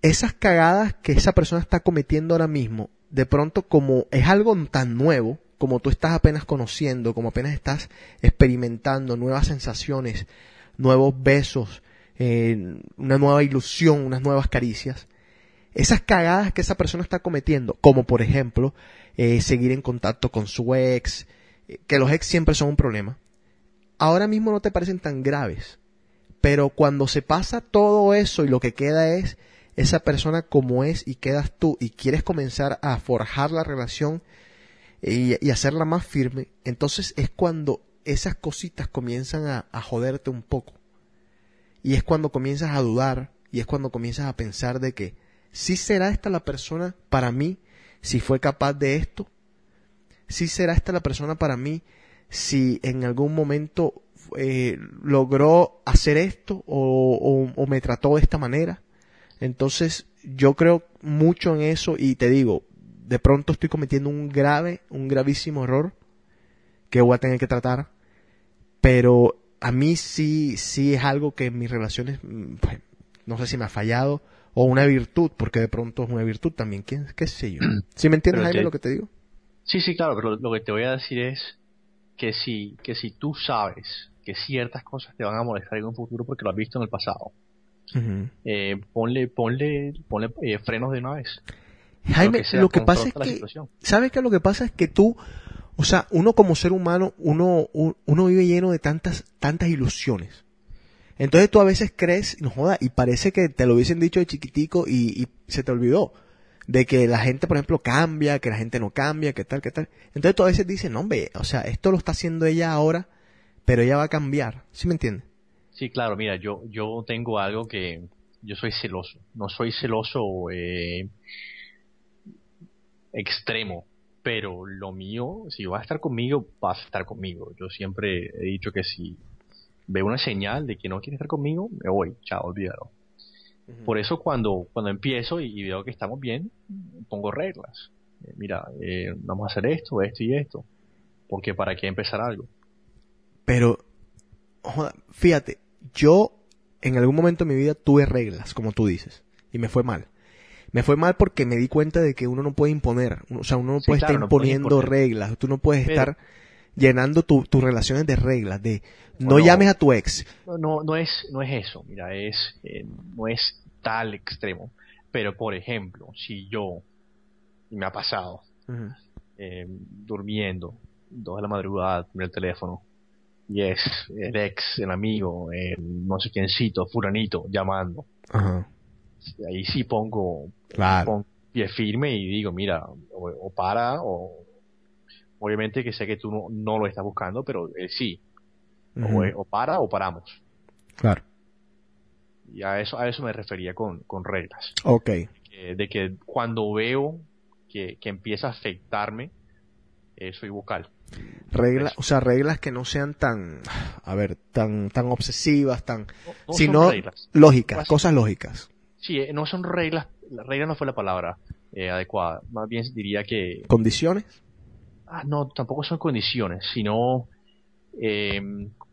esas cagadas que esa persona está cometiendo ahora mismo, de pronto como es algo tan nuevo, como tú estás apenas conociendo, como apenas estás experimentando nuevas sensaciones, nuevos besos, eh, una nueva ilusión, unas nuevas caricias, esas cagadas que esa persona está cometiendo, como por ejemplo eh, seguir en contacto con su ex, eh, que los ex siempre son un problema, ahora mismo no te parecen tan graves. Pero cuando se pasa todo eso y lo que queda es esa persona como es y quedas tú y quieres comenzar a forjar la relación y, hacerla más firme, entonces es cuando esas cositas comienzan a, joderte un poco. Y es cuando comienzas a dudar y es cuando comienzas a pensar de que si será esta la persona para mí si fue capaz de esto, si será esta la persona para mí si en algún momento eh, logró hacer esto o- o me trató de esta manera. Entonces yo creo mucho en eso y te digo, de pronto estoy cometiendo un grave, un gravísimo error que voy a tener que tratar, pero a mí sí, sí es algo que en mis relaciones, mm, pues, no sé si me ha fallado o una virtud, porque de pronto es una virtud también, ¿qué, qué sé yo? ¿Sí me entiendes, Pero Jaime, te- lo que te digo? Sí, sí, claro, pero lo, que te voy a decir es que si, que si tú sabes que ciertas cosas te van a molestar en un futuro porque lo has visto en el pasado, Ujú. eh, ponle, ponle, ponle eh, frenos de una vez. Jaime, sea, lo que pasa es que. ¿sabes qué? Lo que pasa es que tú, o sea, uno como ser humano, uno, un- uno vive lleno de tantas, tantas ilusiones. Entonces tú a veces crees, no joda, y parece que te lo hubiesen dicho de chiquitico y, y se te olvidó. De que la gente, por ejemplo, cambia, que la gente no cambia, que tal, que tal. Entonces tú a veces dices, no, hombre, o sea, esto lo está haciendo ella ahora, pero ella va a cambiar. ¿Sí me entiendes? Sí, claro, mira, yo, yo tengo algo que yo soy celoso. No soy celoso eh, extremo, pero lo mío, si vas a estar conmigo, vas a estar conmigo. Yo siempre he dicho que si veo una señal de que no quiere estar conmigo, me voy, chao, olvídalo. Por eso cuando, cuando empiezo y, y veo que estamos bien, pongo reglas. Eh, mira, eh, vamos a hacer esto, esto y esto. Porque para qué empezar algo. Pero, joda, fíjate, yo en algún momento de mi vida tuve reglas, como tú dices, y me fue mal. Me fue mal porque me di cuenta de que uno no puede imponer, o sea, uno no Sí, puede claro, estar no imponiendo reglas, tú no puedes Pero- estar llenando tu- tus relaciones de reglas, de no Bueno, llames a tu ex. No, no, no es, no es eso, mira, es, eh, no es tal extremo. Pero por ejemplo, si yo, y me ha pasado, eh, durmiendo, dos de la madrugada, con el teléfono, y es el ex, el amigo, el no sé quiéncito, furanito, llamando. Ajá, Ahí sí pongo, claro. pongo pie firme y digo, mira, o, o para, o obviamente que sé que tú no, no lo estás buscando, pero eh, sí, o, para o paramos. Claro. Y a eso, a eso me refería con, con reglas. Ok. De que cuando veo que, que empieza a afectarme, eh, soy vocal. Reglas, o sea, reglas que no sean tan, a ver, tan, tan obsesivas, tan, No, no sino reglas. lógicas, cosas lógicas. Sí, eh, no son reglas. La regla no fue la palabra eh, adecuada. Más bien diría que. Condiciones. Ah, no, tampoco son condiciones, sino eh,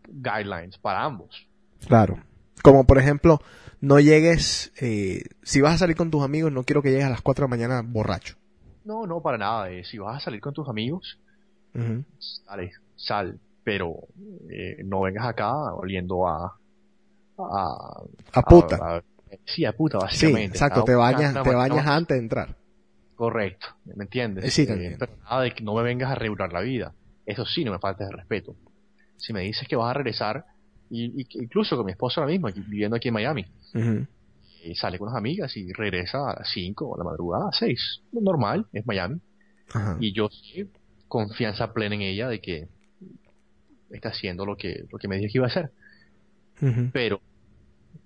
guidelines para ambos. Claro. Como por ejemplo, no llegues, eh, si vas a salir con tus amigos, no quiero que llegues a las 4 de la mañana borracho. No, no, para nada. eh, si vas a salir con tus amigos, dale, sal. Pero eh, no vengas acá oliendo a. A, A puta. a- sí, a puta, Sí, básicamente. exacto, te bañas, te bañas antes de entrar. Correcto, ¿me entiendes? Eh, sí, te entiendo. Pero nada de que no me vengas a regular la vida. Eso sí, no me faltes de respeto. Si me dices que vas a regresar, y, y- incluso con mi esposa ahora mismo, viviendo aquí en Miami, y sale con unas amigas y regresa a las 5 o a la madrugada, a 6. Normal, es Miami. Y yo sí, confianza plena en ella de que está haciendo lo que, lo que me dijo que iba a hacer. Pero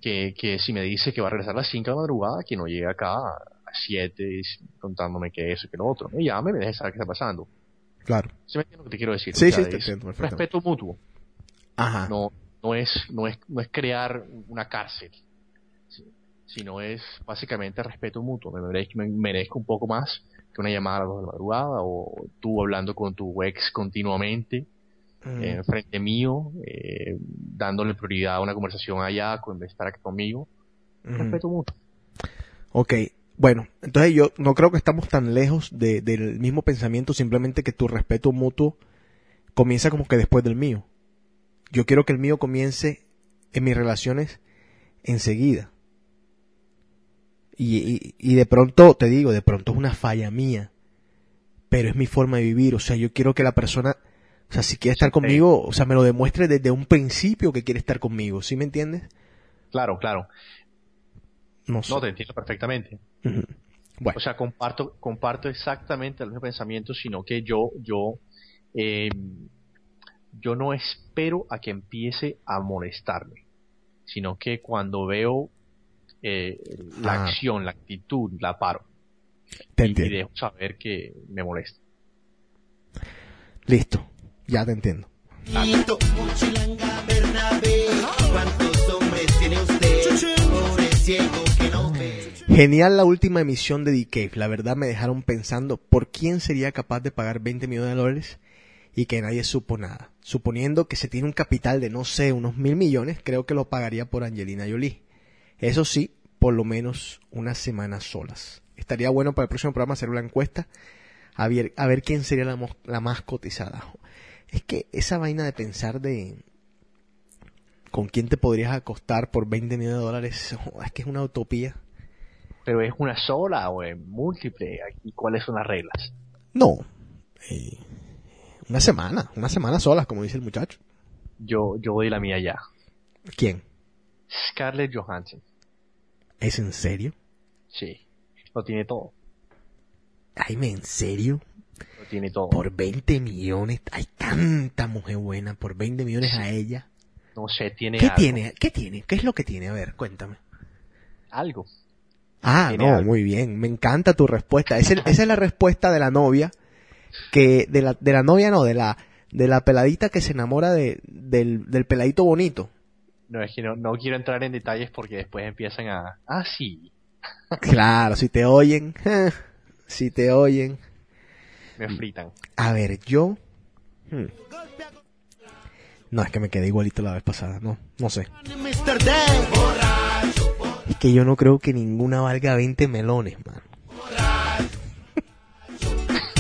que, que si me dice que va a regresar a las 5 de la madrugada, que no llegue acá a las 7 contándome que eso y que lo otro. Me llame, me deje saber qué está pasando. Claro. ¿Sí me entiendes lo que te quiero decir? Sí, O sea, sí, te entiendo. Respeto mutuo. Ajá. No, no es, no es, no es crear una cárcel. Sino es básicamente respeto mutuo. Me merezco, me merezco un poco más que una llamada a las 2 de la madrugada o tú hablando con tu ex continuamente Eh, frente mío, eh, dándole prioridad a una conversación allá en vez de estar aquí conmigo. Ujú. Respeto mutuo. Ok, bueno, entonces yo no creo que estamos tan lejos de- del mismo pensamiento, simplemente que tu respeto mutuo comienza como que después del mío. Yo quiero que el mío comience en mis relaciones enseguida. Y, y, y de pronto, te digo, de pronto es una falla mía. Pero es mi forma de vivir. O sea, yo quiero que la persona, o sea, si quiere estar conmigo, o sea, me lo demuestre desde un principio que quiere estar conmigo. ¿Sí me entiendes? Claro, claro. No sé. No, te entiendo perfectamente. Bueno, O sea, comparto, comparto exactamente el mismo pensamiento, sino que yo, yo, eh, yo no espero a que empiece a molestarme, sino que cuando veo eh, la Ah. acción, la actitud, la paro te y, y entiendo. dejo saber que me molesta. Listo. Ya te entiendo. Genial la última emisión de The Cave. La verdad me dejaron pensando por quién sería capaz de pagar 20 millones de dólares y que nadie supo nada. Suponiendo que se tiene un capital de, no sé, unos mil millones, creo que lo pagaría por Angelina Jolie. Eso sí, por lo menos unas semanas solas. Estaría bueno para el próximo programa hacer una encuesta a ver, a ver quién sería la, la más cotizada. Es que esa vaina de pensar de con quién te podrías acostar por 20 millones de dólares, es que es una utopía. Pero es una sola o es múltiple, ¿y cuáles son las reglas? No. Eh, una semana, una semana solas, como dice el muchacho. Yo, yo doy la mía ya. ¿Quién? Scarlett Johansson, ¿Es en serio? sí, lo tiene todo, Ay, ¿me en serio? Lo tiene todo. Por 20 millones, hay tanta mujer buena, por 20 millones a ella. No sé, tiene ¿Qué algo. tiene? ¿Qué tiene? ¿Qué es lo que tiene? A ver, cuéntame. Algo. Ah, no, algo. muy bien. Me encanta tu respuesta. Esa, esa es la respuesta de la novia, que, de la, de la novia no, de la, de la peladita que se enamora de, del, del peladito bonito. No, es que no, no quiero entrar en detalles porque después empiezan a... Ah, sí, Claro, si te oyen, si te oyen. Me fritan. A ver, yo. hmm. No, es que me quedé igualito la vez pasada. No, no sé. Es que yo no creo que ninguna valga 20 melones, man.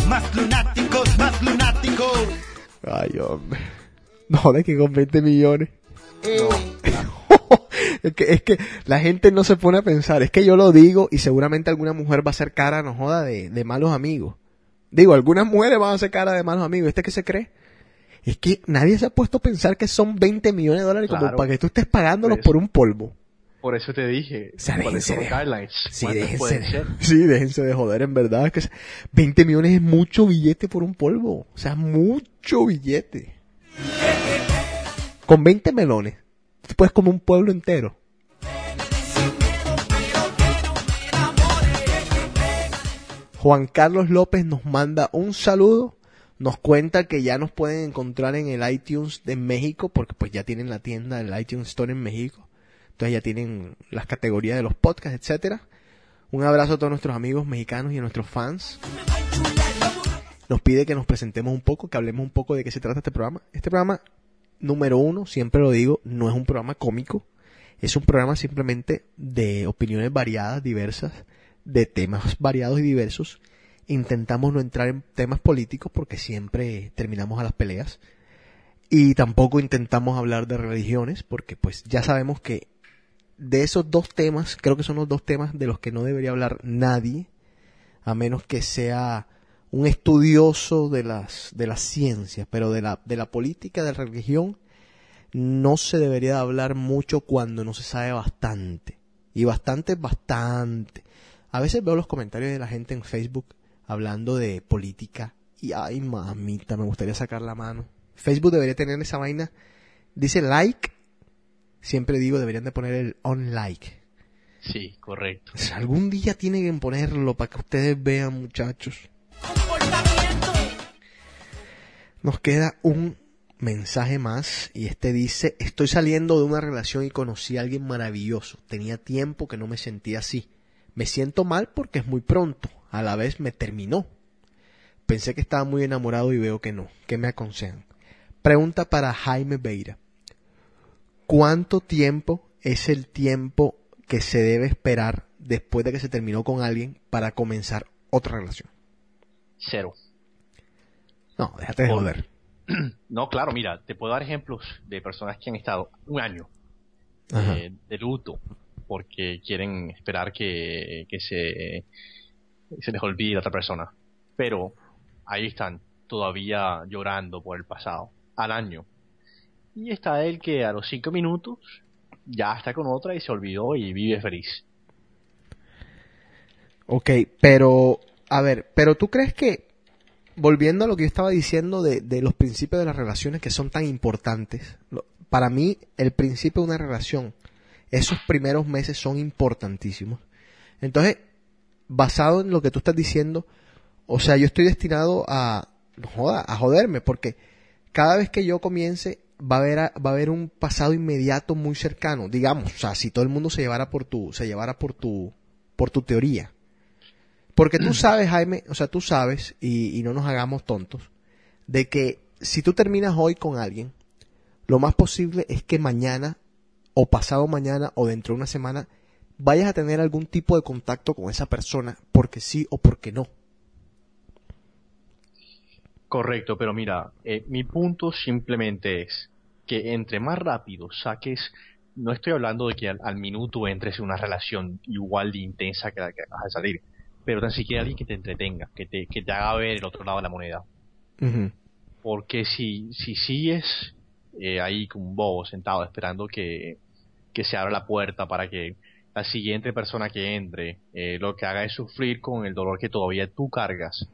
Más lunáticos, más lunáticos. Ay, hombre. No, de que con 20 millones. Eh, es, que, es que la gente no se pone a pensar. Es que yo lo digo y seguramente alguna mujer va a hacer cara, no joda, de, de malos amigos. Digo, algunas mujeres van a hacer cara de malos amigos. ¿Este qué se cree? Es que nadie se ha puesto a pensar que son 20 millones de dólares como para que tú estés pagándolos Pues- por un polvo. Por eso te dije, O sea, ¿cuáles déjense de-? Sí, ¿Cuántos déjense de, ser? sí, déjense de joder, en verdad. Es que se- 20 millones es mucho billete por un polvo. O sea, mucho billete. Con 20 melones, tú puedes comer un pueblo entero. Juan Carlos López nos manda un saludo. Nos cuenta que ya nos pueden encontrar en el iTunes de México, porque pues ya tienen la tienda del iTunes Store en México. Entonces ya tienen las categorías de los podcasts, etcétera. Un abrazo a todos nuestros amigos mexicanos y a nuestros fans. Nos pide que nos presentemos un poco, que hablemos un poco de qué se trata este programa. Este programa, número uno, siempre lo digo, no es un programa cómico. Es un programa simplemente de opiniones variadas, diversas, de temas variados y diversos. Intentamos no entrar en temas políticos porque siempre terminamos a las peleas. Y tampoco intentamos hablar de religiones porque pues ya sabemos que de esos dos temas, creo que son los dos temas de los que no debería hablar nadie, a menos que sea un estudioso de las, de las ciencias, pero de la, de la política, de la religión, no se debería hablar mucho cuando no se sabe bastante. Y bastante, bastante. A veces veo los comentarios de la gente en Facebook hablando de política y ay mamita, me gustaría sacar la mano. Facebook debería tener esa vaina. Dice like. Siempre digo, deberían de poner el on like. Sí, correcto. O sea, algún día tienen que ponerlo para que ustedes vean, muchachos. Nos queda un mensaje más y este dice, estoy saliendo de una relación y conocí a alguien maravilloso. Tenía tiempo que no me sentía así. Me siento mal porque es muy pronto. A la vez me terminó. Pensé que estaba muy enamorado y veo que no. ¿Qué me aconsejan? Pregunta para Jaime Beira. ¿Cuánto tiempo es el tiempo que se debe esperar después de que se terminó con alguien para comenzar otra relación? Cero. No, déjate de joder. No, claro, mira, te puedo dar ejemplos de personas que han estado un año eh, de luto porque quieren esperar que, se, se les olvide la otra persona. Pero ahí están, todavía llorando por el pasado, al año. Y está él que a los cinco minutos ya está con otra y se olvidó y vive feliz. Ok, pero, a ver, pero tú crees que, volviendo a lo que yo estaba diciendo de, de los principios de las relaciones que son tan importantes, para mí el principio de una relación, esos primeros meses son importantísimos. Entonces, basado en lo que tú estás diciendo, o sea, yo estoy destinado a, joda, a joderme, porque cada vez que yo comience va a haber va a haber un pasado inmediato muy cercano, digamos, o sea, si todo el mundo se llevara por tu se llevara por tu por tu teoría. Porque tú sabes, Jaime, o sea, tú sabes y, y no nos hagamos tontos de que si tú terminas hoy con alguien, lo más posible es que mañana o pasado mañana o dentro de una semana vayas a tener algún tipo de contacto con esa persona porque sí o porque no. Correcto, pero mira, eh, mi punto simplemente es que entre más rápido saques, no estoy hablando de que al, al minuto entres en una relación igual de intensa que la que vas a salir, pero tan siquiera alguien que te entretenga, que te, que te haga ver el otro lado de la moneda. Porque si, si sigues eh, ahí como un bobo sentado esperando que, que se abra la puerta para que la siguiente persona que entre eh, lo que haga es sufrir con el dolor que todavía tú cargas,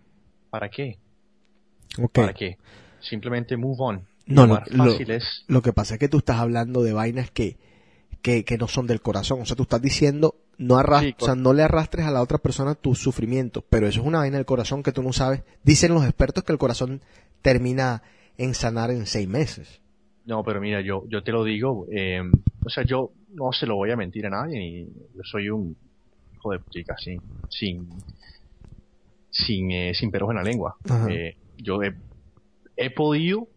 ¿para qué? ¿Para qué? Simplemente move on. No, lo lo, lo- fácil es lo que pasa es que tú estás hablando de vainas que, que, que no son del corazón. O sea, tú estás diciendo, no, arras- Sí, o sea, no le arrastres a la otra persona tu sufrimiento. Pero eso es una vaina del corazón que tú no sabes. Dicen los expertos que el corazón termina en sanar en seis meses. No, pero mira, yo, yo te lo digo, eh, o sea, yo no se lo voy a mentir a nadie, ni yo soy un hijo de chica, sin, sin, sin, eh, sin peros en la lengua. Eh, yo he, he podido,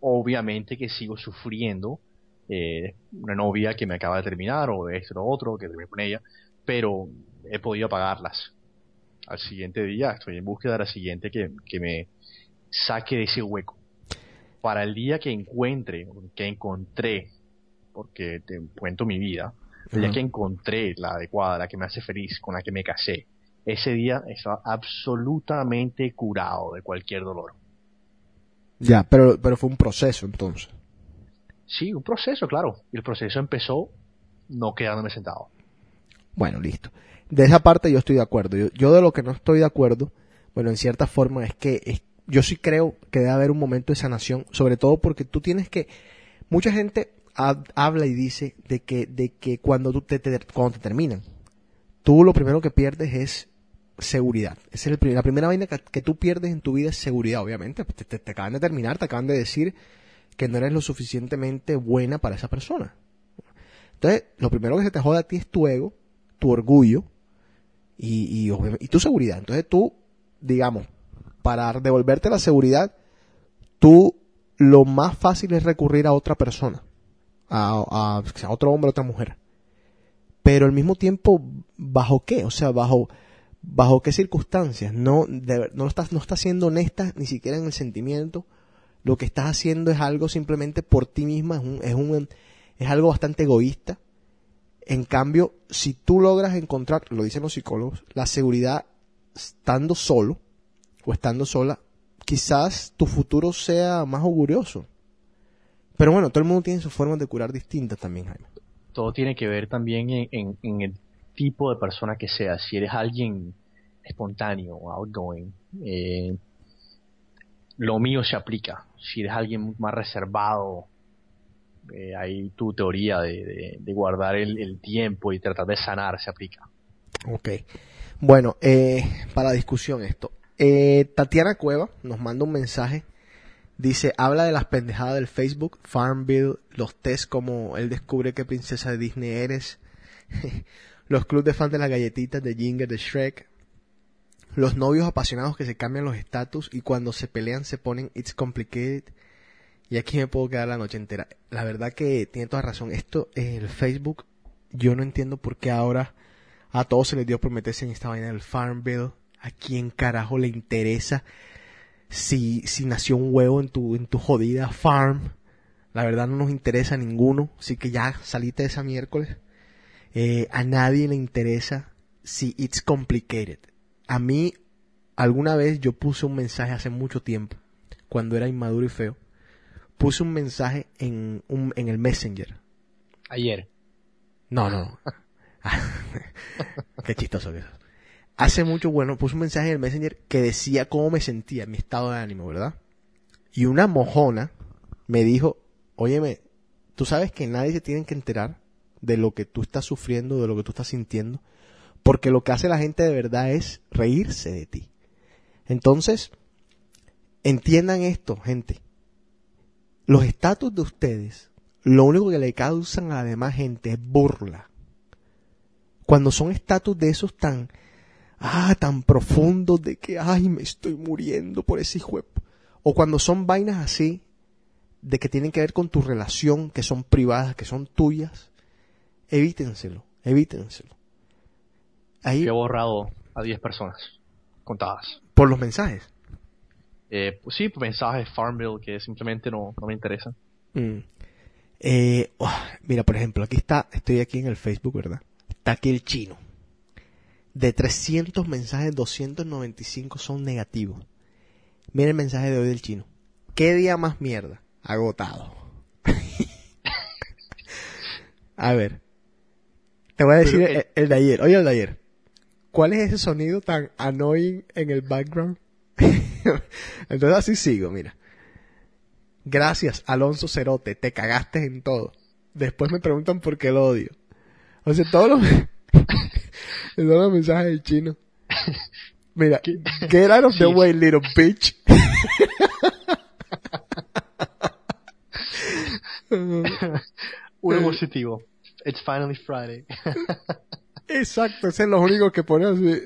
obviamente que sigo sufriendo, eh, una novia que me acaba de terminar, o de esto o lo otro, que terminé con ella, pero he podido apagarlas. Al siguiente día estoy en búsqueda de la siguiente que, que me saque de ese hueco para el día que encuentre, que encontré, porque te cuento mi vida, el día que encontré la adecuada, la que me hace feliz, con la que me casé, ese día estaba absolutamente curado de cualquier dolor. Ya, pero, pero fue un proceso entonces. Sí, un proceso, claro. Y el proceso empezó no quedándome sentado. Bueno, listo. De esa parte yo estoy de acuerdo. Yo, yo de lo que no estoy de acuerdo, bueno, en cierta forma es que es- yo sí creo que debe haber un momento de sanación, sobre todo porque tú tienes que, mucha gente habla y dice de que, de que cuando tú te, te- cuando te terminan, tú lo primero que pierdes es seguridad. Esa es el la primera vaina que, tú pierdes en tu vida es seguridad, obviamente. Te, te- acaban de terminar, te acaban de decir que no eres lo suficientemente buena para esa persona. Entonces, lo primero que se te jode a ti es tu ego, tu orgullo y, y, y tu seguridad. Entonces tú, digamos, para devolverte la seguridad, tú lo más fácil es recurrir a otra persona, a, a, a otro hombre, a otra mujer. Pero al mismo tiempo, ¿bajo qué? O sea, bajo, bajo qué circunstancias. No, de no estás, no estás siendo honesta ni siquiera en el sentimiento. Lo que estás haciendo es algo simplemente por ti misma, es un, es un, es algo bastante egoísta. En cambio, si tú logras encontrar, lo dicen los psicólogos, la seguridad estando solo o estando sola, quizás tu futuro sea más augurioso. Pero bueno, todo el mundo tiene sus formas de curar distintas también, Jaime. Todo tiene que ver también en, en- en el tipo de persona que seas. Si eres alguien espontáneo, outgoing, eh, lo mío se aplica. Si eres alguien más reservado, eh, ahí tu teoría de, de- de guardar el, el tiempo y tratar de sanar se aplica. Ok. Bueno, eh, para discusión esto. Eh, Tatiana Cueva nos manda un mensaje. Dice, habla de las pendejadas del Facebook, Farmville, los test como él descubre qué princesa de Disney eres, los clubes de fans de las galletitas de Ginger de Shrek, los novios apasionados que se cambian los estatus y cuando se pelean se ponen It's complicated. Y aquí me puedo quedar la noche entera. La verdad que tiene toda razón. Esto, eh, el Facebook, yo no entiendo por qué ahora a todos se les dio por meterse en esta vaina del Farmville. ¿A quién carajo le interesa si, si nació un huevo en tu, en tu jodida farm? La verdad no nos interesa a ninguno. Así que ya salite de esa miércoles. Eh, a nadie le interesa si it's complicated. A mí, alguna vez yo puse un mensaje hace mucho tiempo, cuando era inmaduro y feo, puse un mensaje en, un, en el Messenger. Ayer. No, no. no. Qué chistoso que eso. Hace mucho, bueno, puse un mensaje en el Messenger que decía cómo me sentía, mi estado de ánimo, ¿verdad? Y una mojona me dijo, óyeme, tú sabes que nadie se tiene que enterar de lo que tú estás sufriendo, de lo que tú estás sintiendo, porque lo que hace la gente de verdad es reírse de ti. Entonces, entiendan esto, gente. Los estatus de ustedes, lo único que le causan a la demás gente es burla. Cuando son estatus de esos tan, ah, tan profundos de que, ay, me estoy muriendo por ese hijo de p-". O cuando son vainas así, de que tienen que ver con tu relación, que son privadas, que son tuyas, evítenselo, evítenselo. Ahí, Yo he borrado a 10 personas contadas. por los mensajes. Eh, pues sí, mensajes Farmville que simplemente no, no me interesan. Mm. Eh, oh, mira, por ejemplo, aquí está, estoy aquí en el Facebook, ¿verdad? Está aquí el chino. De 300 mensajes, 295 son negativos. Mira el mensaje de hoy del chino. ¿Qué día más mierda? Agotado. a ver. Te voy a decir el, el- el de ayer. Oye, el de ayer. ¿Cuál es ese sonido tan annoying en el background? Entonces así sigo, mira. Gracias, Alonso Cerote, te cagaste en todo. Después me preguntan por qué lo odio. O sea, todos los, todos los mensajes del chino. Mira, get out of the way, little bitch. Uno Eh. positivo. It's finally Friday. Exacto, ese es lo único que pone así.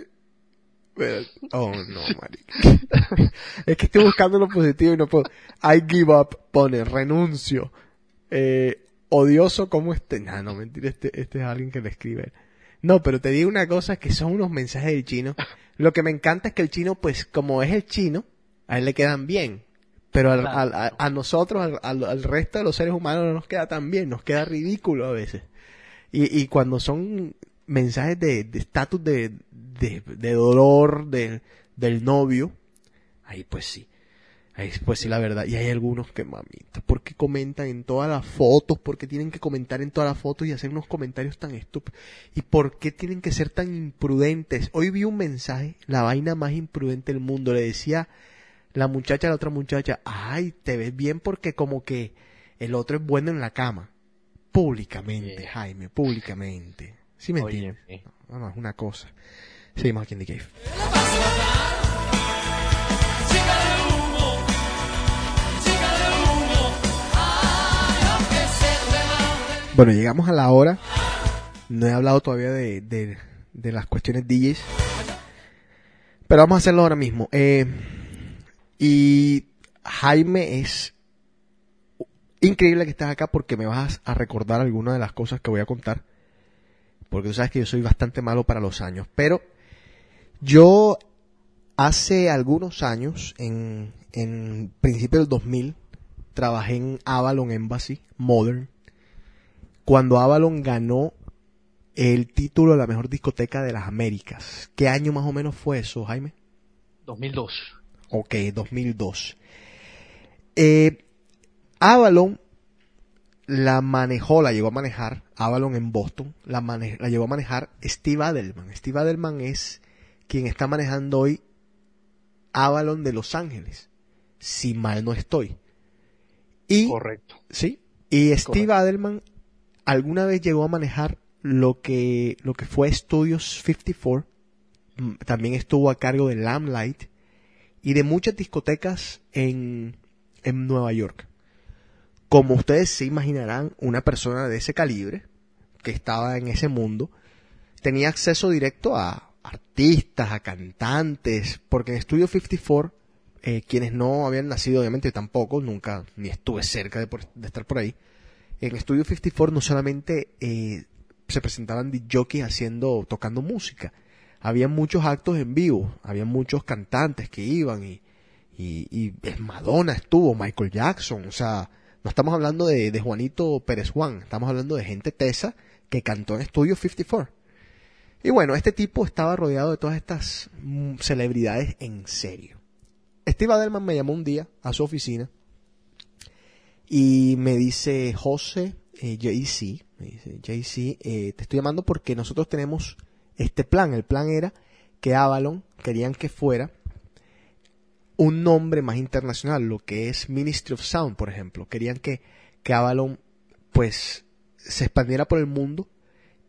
Pero- Oh, no, marica. es que estoy buscando lo positivo y no puedo. I give up, pone, renuncio. Eh, odioso como este. No, no, mentira, este, este es alguien que le escribe. No, pero te digo una cosa, que son unos mensajes del chino. Lo que me encanta es que el chino, pues, como es el chino, a él le quedan bien. Pero al- al- a, a nosotros, al, resto de los seres humanos no nos queda tan bien, nos queda ridículo a veces. Y, y cuando son mensajes de estatus de, de, de dolor de, del novio, ahí pues sí. Pues sí la verdad. Y hay algunos que mamita, ¿por qué comentan en todas las fotos? ¿Por qué tienen que comentar en todas las fotos y hacer unos comentarios tan estúpidos? ¿Y por qué tienen que ser tan imprudentes? Hoy vi un mensaje, la vaina más imprudente del mundo, le decía la muchacha a la otra muchacha, ay, te ves bien porque como que el otro es bueno en la cama. Públicamente, Bien. Jaime, públicamente. ¿Sí me Oye, entiendes? No, no, es una cosa. Seguimos aquí en The Cave. Bueno, llegamos a la hora. No he hablado todavía de, de, las cuestiones DJs. Pero vamos a hacerlo ahora mismo. Eh, y Jaime es increíble que estés acá porque me vas a recordar algunas de las cosas que voy a contar. Porque tú sabes que yo soy bastante malo para los años. Pero yo hace algunos años, en, en principio del 2000, trabajé en Avalon Embassy Modern cuando Avalon ganó el título de la mejor discoteca de las Américas. ¿Qué año más o menos fue eso, Jaime? 2002. Ok, 2002. Eh, Avalon la manejó, la llegó a manejar, Avalon en Boston, la, mane- la llegó a manejar Steve Adelman. Steve Adelman es quien está manejando hoy Avalon de Los Ángeles, si mal no estoy. Y Correcto. Sí. Y Steve Correcto. Adelman alguna vez llegó a manejar lo que, lo que fue Studios 54. Mm, También estuvo a cargo de Lamplight y de muchas discotecas en, en Nueva York. Como ustedes se imaginarán, una persona de ese calibre, que estaba en ese mundo, tenía acceso directo a artistas, a cantantes, porque en Studio 54 eh, quienes no habían nacido, obviamente tampoco, nunca ni estuve cerca de, por- de estar por ahí. En Studio 54 no solamente eh, se presentaban jockeys haciendo, tocando música, había muchos actos en vivo, había muchos cantantes que iban y, y, y Madonna estuvo, Michael Jackson, o sea, no estamos hablando de, de Juanito Pérez Juan, estamos hablando de gente tesa que cantó en Studio 54. Y bueno, este tipo estaba rodeado de todas estas mm, celebridades en serio. Steve Adelman me llamó un día a su oficina y me dice, José, eh, JC, me dice, JC, eh, te estoy llamando porque nosotros tenemos este plan. El plan era que Avalon querían que fuera un nombre más internacional, lo que es Ministry of Sound, por ejemplo. Querían que, que Avalon, pues, se expandiera por el mundo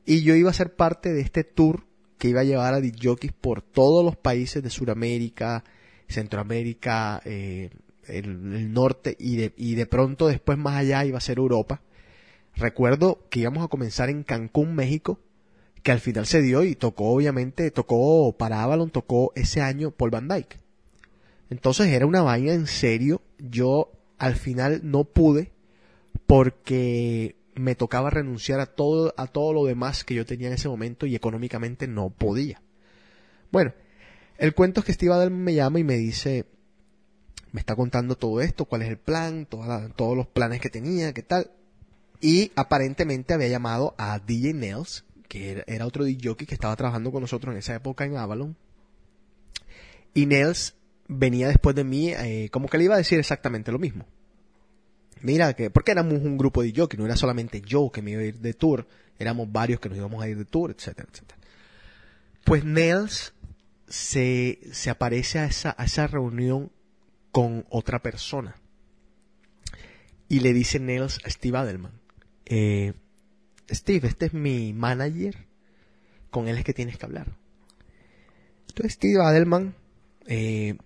y yo iba a ser parte de este tour que iba a llevar a DJs por todos los países de Sudamérica, Centroamérica, eh, el, norte y de, y de pronto después más allá iba a ser Europa. Recuerdo que íbamos a comenzar en Cancún, México, que al final se dio y tocó, obviamente, tocó para Avalon, tocó ese año Paul Van Dyke. Entonces era una vaina en serio. Yo al final no pude porque me tocaba renunciar a todo, a todo lo demás que yo tenía en ese momento y económicamente no podía. Bueno, el cuento es que Steve Adelman me llama y me dice, me está contando todo esto, cuál es el plan, todos los planes que tenía, qué tal. Y aparentemente había llamado a DJ Nails, que era, otro DJ que estaba trabajando con nosotros en esa época en Avalon. Y Nails venía después de mí, eh, como que le iba a decir exactamente lo mismo. Mira, que, porque éramos un grupo de que no era solamente yo que me iba a ir de tour, éramos varios que nos íbamos a ir de tour, etcétera, etcétera. Pues Nails se, se aparece a esa, a esa reunión con otra persona. Y le dice Nails a Steve Adelman, eh, Steve, este es mi manager, con él es que tienes que hablar. Entonces Steve Adelman, eh,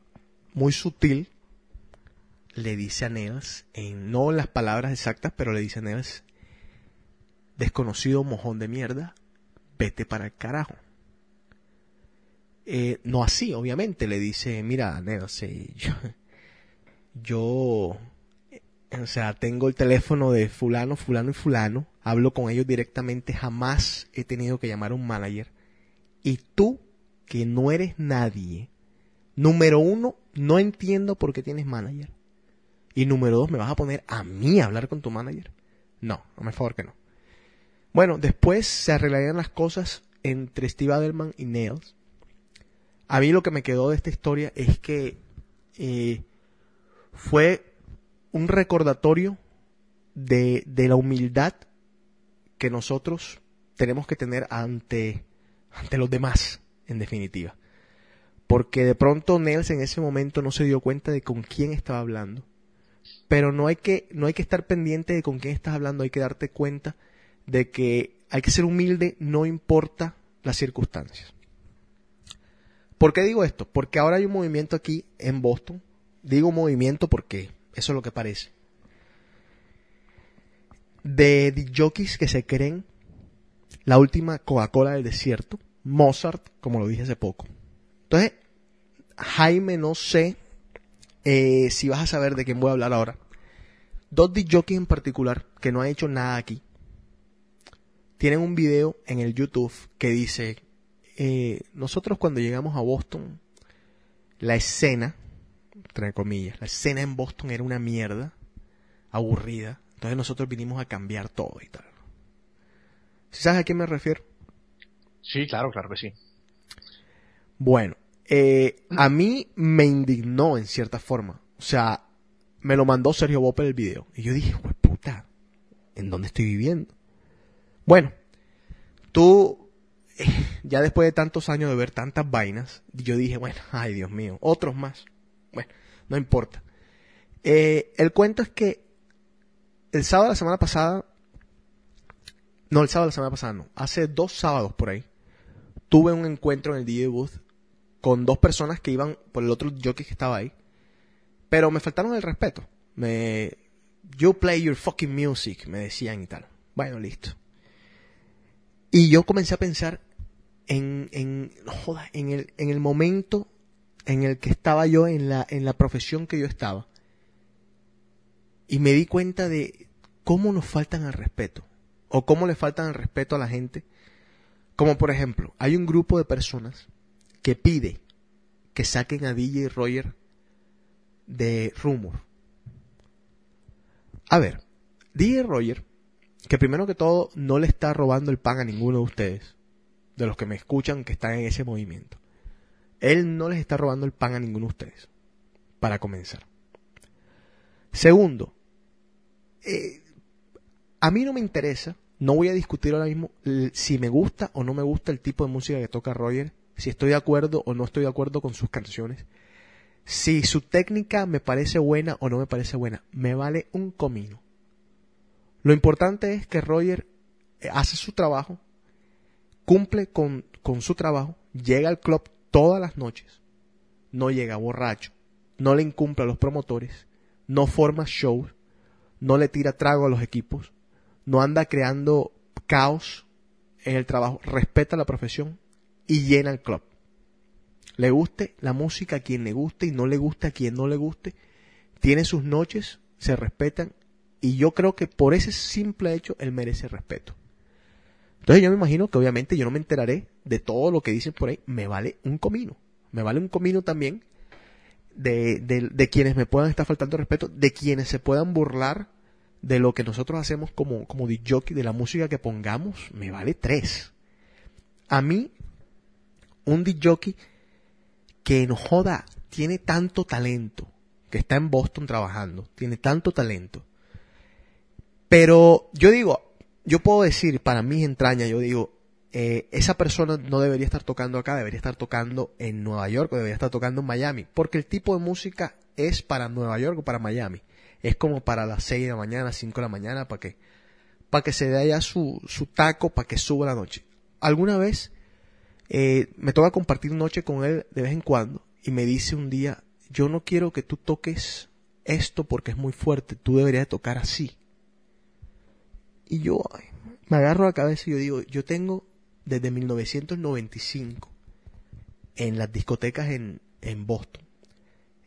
muy sutil, le dice a Nails, en, no las palabras exactas, pero le dice a Nails, desconocido mojón de mierda, vete para el carajo. Eh, no así, obviamente, le dice, mira, Nails, eh, yo, yo, eh, o sea, tengo el teléfono de fulano, fulano y fulano, hablo con ellos directamente, jamás he tenido que llamar a un manager. Y tú, que no eres nadie, número uno, no entiendo por qué tienes manager. Y número dos, ¿me vas a poner a mí a hablar con tu manager? No, no me favor que no. Bueno, después se arreglarían las cosas entre Steve Adelman y Nails. A mí lo que me quedó de esta historia es que eh, fue un recordatorio de, de la humildad que nosotros tenemos que tener ante, ante los demás, en definitiva. Porque de pronto Nels en ese momento no se dio cuenta de con quién estaba hablando. Pero no hay que, no hay que estar pendiente de con quién estás hablando, hay que darte cuenta de que hay que ser humilde, no importa las circunstancias. ¿Por qué digo esto? Porque ahora hay un movimiento aquí en Boston. Digo movimiento porque eso es lo que parece. De jockeys que se creen la última Coca-Cola del desierto, Mozart, como lo dije hace poco. Entonces, Jaime, no sé eh, si vas a saber de quién voy a hablar ahora. Dos jockeys en particular que no han hecho nada aquí. Tienen un video en el YouTube que dice, eh, nosotros cuando llegamos a Boston, la escena, entre comillas, la escena en Boston era una mierda, aburrida. Entonces nosotros vinimos a cambiar todo y tal. ¿Sí ¿Sabes a quién me refiero? Sí, claro, claro que sí. Bueno, eh, a mí me indignó en cierta forma. O sea, me lo mandó Sergio Bopper el video. Y yo dije, pues puta, ¿en dónde estoy viviendo? Bueno, tú, eh, ya después de tantos años de ver tantas vainas, yo dije, bueno, ay Dios mío, otros más. Bueno, no importa. Eh, el cuento es que el sábado de la semana pasada, no, el sábado de la semana pasada no, hace dos sábados por ahí, tuve un encuentro en el DJ Booth con dos personas que iban por el otro jockey que estaba ahí, pero me faltaron el respeto. Me, you play your fucking music, me decían y tal. Bueno, listo. Y yo comencé a pensar en, en, joda, en el, en el momento en el que estaba yo en la, en la profesión que yo estaba. Y me di cuenta de cómo nos faltan al respeto. O cómo le faltan al respeto a la gente. Como por ejemplo, hay un grupo de personas que pide que saquen a DJ Roger de Rumor. A ver, DJ Roger que primero que todo no le está robando el pan a ninguno de ustedes, de los que me escuchan que están en ese movimiento. Él no les está robando el pan a ninguno de ustedes, para comenzar. Segundo, eh, a mí no me interesa, no voy a discutir ahora mismo si me gusta o no me gusta el tipo de música que toca Roger, si estoy de acuerdo o no estoy de acuerdo con sus canciones, si su técnica me parece buena o no me parece buena, me vale un comino. Lo importante es que Roger eh, hace su trabajo, cumple con, con su trabajo, llega al club todas las noches, no llega borracho, no le incumple a los promotores, no forma shows, no le tira trago a los equipos, no anda creando caos en el trabajo, respeta la profesión y llena el club. Le guste la música a quien le guste y no le guste a quien no le guste, tiene sus noches, se respetan y yo creo que por ese simple hecho él merece respeto. Entonces yo me imagino que obviamente yo no me enteraré de todo lo que dicen por ahí, me vale un comino, me vale un comino también de, de, de quienes me puedan estar faltando respeto, de quienes se puedan burlar de lo que nosotros hacemos como, como jockey, de la música que pongamos, me vale tres. A mí, un jockey que no joda, tiene tanto talento, que está en Boston trabajando, tiene tanto talento. Pero yo digo, yo puedo decir, para mis entrañas, yo digo, eh, esa persona no debería estar tocando acá, debería estar tocando en Nueva York o debería estar tocando en Miami, porque el tipo de música es para Nueva York o para Miami. Es como para las 6 de la mañana, 5 de la mañana, para que, para que se dé allá su, su taco, para que suba la noche. Alguna vez eh, me toca compartir noche con él de vez en cuando y me dice un día, yo no quiero que tú toques esto porque es muy fuerte, tú deberías de tocar así. Y yo me agarro la cabeza y yo digo, yo tengo desde 1995 en las discotecas en, Boston.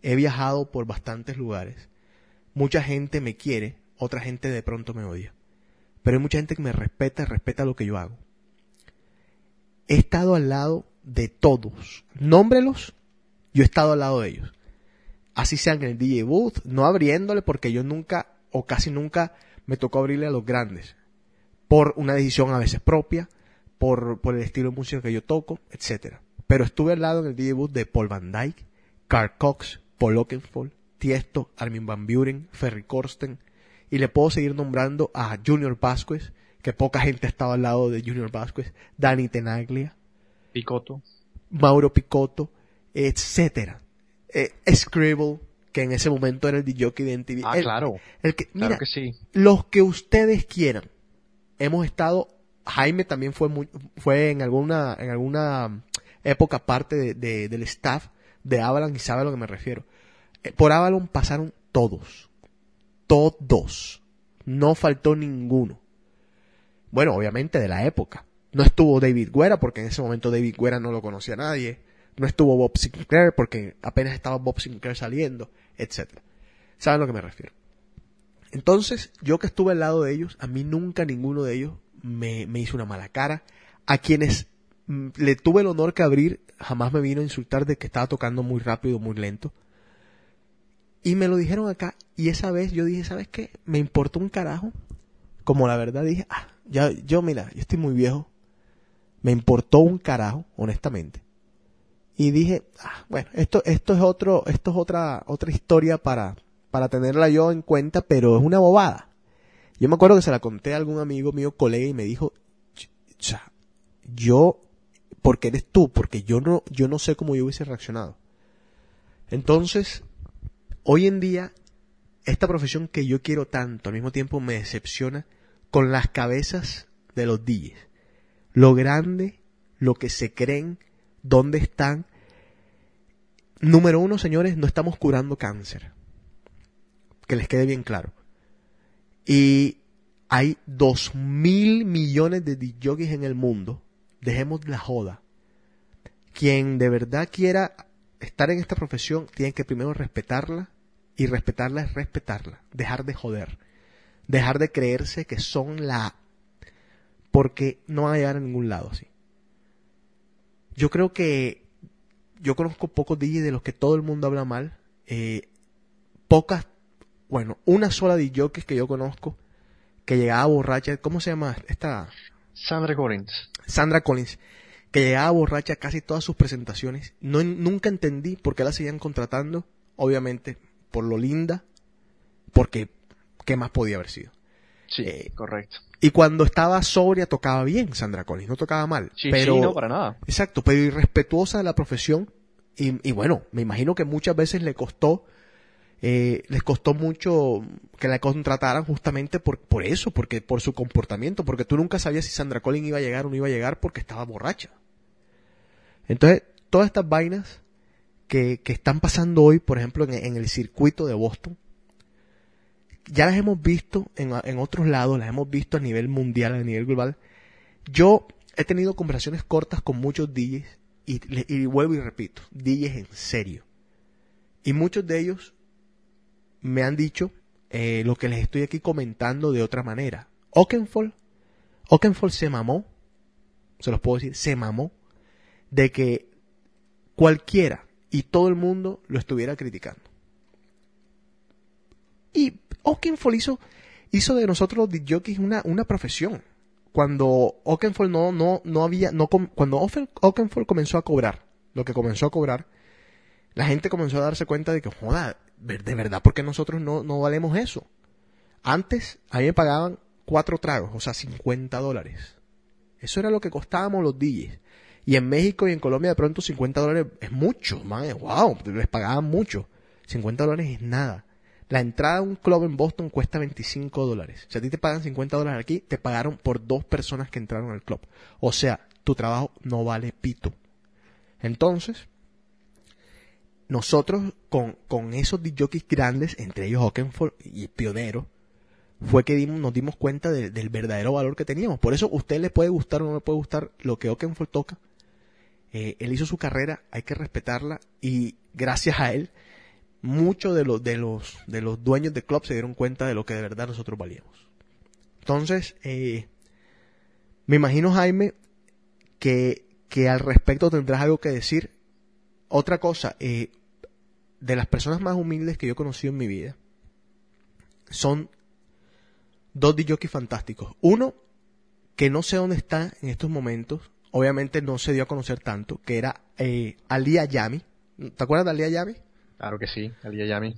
He viajado por bastantes lugares. Mucha gente me quiere, otra gente de pronto me odia. Pero hay mucha gente que me respeta y respeta lo que yo hago. He estado al lado de todos. Nómbrelos, yo he estado al lado de ellos. Así sean en el DJ booth, no abriéndole porque yo nunca o casi nunca me tocó abrirle a los grandes. Por una decisión a veces propia, por, por el estilo de música que yo toco, etcétera. Pero estuve al lado en el DJ booth de Paul Van Dyke, Carl Cox, Paul Oakenfold, Tiesto, Armin Van Buren, Ferry Corsten, y le puedo seguir nombrando a Junior Vasquez, que poca gente ha estado al lado de Junior Vasquez, Danny Tenaglia, Picoto. Mauro Picotto, etcétera. Eh, Scribble, que en ese momento era el DJ de MTV. Ah, El- claro. el que, Claro mira, que sí. los que ustedes quieran. Hemos estado, Jaime también fue fue en alguna, en alguna época parte de, de- del staff de Avalon y sabe a lo que me refiero. Eh, Por Avalon pasaron todos. Todos. No faltó ninguno. Bueno, obviamente de la época. No estuvo David Guerra porque en ese momento David Guerra no lo conocía a nadie. No estuvo Bob Sinclair porque apenas estaba Bob Sinclair saliendo, etcétera. ¿Saben a lo que me refiero? Entonces, yo que estuve al lado de ellos, a mí nunca ninguno de ellos me, me hizo una mala cara. A quienes mm, le tuve el honor que abrir, jamás me vino a insultar de que estaba tocando muy rápido, muy lento. Y me lo dijeron acá, y esa vez yo dije, ¿sabes qué? Me importó un carajo. Como la verdad dije, ah, ya, yo mira, yo estoy muy viejo. Me importó un carajo, honestamente. Y dije, ah, bueno, esto, esto es otro, esto es otra, otra historia para, para tenerla yo en cuenta, pero es una bobada. Yo me acuerdo que se la conté a algún amigo mío, colega, y me dijo, "Ch- cha, yo, porque eres tú, porque yo no, yo no sé cómo yo hubiese reaccionado. Entonces, hoy en día, esta profesión que yo quiero tanto, al mismo tiempo me decepciona con las cabezas de los DJs. Lo grande, lo que se creen, dónde están. Número uno, señores, no estamos curando cáncer. Que les quede bien claro. Y hay dos mil millones de DJs en el mundo. Dejemos la joda. Quien de verdad quiera estar en esta profesión tiene que primero respetarla. Y respetarla es respetarla. Dejar de joder. Dejar de creerse que son la... Porque no van a llegar a ningún lado así. Yo creo que yo conozco pocos DJs de los que todo el mundo habla mal. Eh, pocas, bueno, una sola DJ que yo conozco que llegaba borracha, ¿cómo se llama esta? Sandra Collins. Sandra Collins, que llegaba borracha a casi todas sus presentaciones. No, nunca entendí por qué la seguían contratando. Obviamente, por lo linda, porque ¿qué más podía haber sido? Sí, Eh, correcto. Y cuando estaba sobria tocaba bien Sandra Collins, no tocaba mal. Sí, pero, sí, no, para nada. Exacto, pero irrespetuosa de la profesión. Y, y bueno, me imagino que muchas veces le costó, eh, les costó mucho que la contrataran justamente por, por eso, porque por su comportamiento, porque tú nunca sabías si Sandra Collins iba a llegar o no iba a llegar porque estaba borracha. Entonces, todas estas vainas que, que están pasando hoy, por ejemplo, en, el circuito de Boston, ya las hemos visto en, en otros lados, las hemos visto a nivel mundial, a nivel global. Yo he tenido conversaciones cortas con muchos DJs y, y vuelvo y repito, DJs en serio. Y muchos de ellos me han dicho eh, lo que les estoy aquí comentando de otra manera. Oakenfold, Oakenfold se mamó, se los puedo decir, se mamó de que cualquiera y todo el mundo lo estuviera criticando. Y Oakenfold hizo, hizo de nosotros los jockeys una, una profesión. Cuando Oakenfold no, no, no había, no, cuando Oakenfold comenzó a cobrar, lo que comenzó a cobrar, la gente comenzó a darse cuenta de que, joda, de verdad, porque nosotros no, no valemos eso. Antes, a mí me pagaban cuatro tragos, o sea, 50 dólares. Eso era lo que costábamos los DJs. Y en México y en Colombia de pronto 50 dólares es mucho, man, es wow, les pagaban mucho. 50 dólares es nada. La entrada a un club en Boston cuesta 25 dólares. Si a ti te pagan 50 dólares aquí, te pagaron por dos personas que entraron al club. O sea, tu trabajo no vale pito. Entonces, nosotros con, con esos jockeys grandes, entre ellos Oakenfold y Pionero, fue que dimos- nos dimos cuenta de- del verdadero valor que teníamos. Por eso, a usted le puede gustar o no le puede gustar lo que Oakenfold toca. Eh, él hizo su carrera, hay que respetarla y gracias a él, muchos de los, de los, de los dueños de club se dieron cuenta de lo que de verdad nosotros valíamos. Entonces, eh, me imagino, Jaime, que, que al respecto tendrás algo que decir. Otra cosa, eh, de las personas más humildes que yo he conocido en mi vida, son dos DJs fantásticos. Uno, que no sé dónde está en estos momentos, obviamente no se dio a conocer tanto, que era eh, Ali Ayami. ¿Te acuerdas de Ali Ayami? Claro que sí, Ali Yami.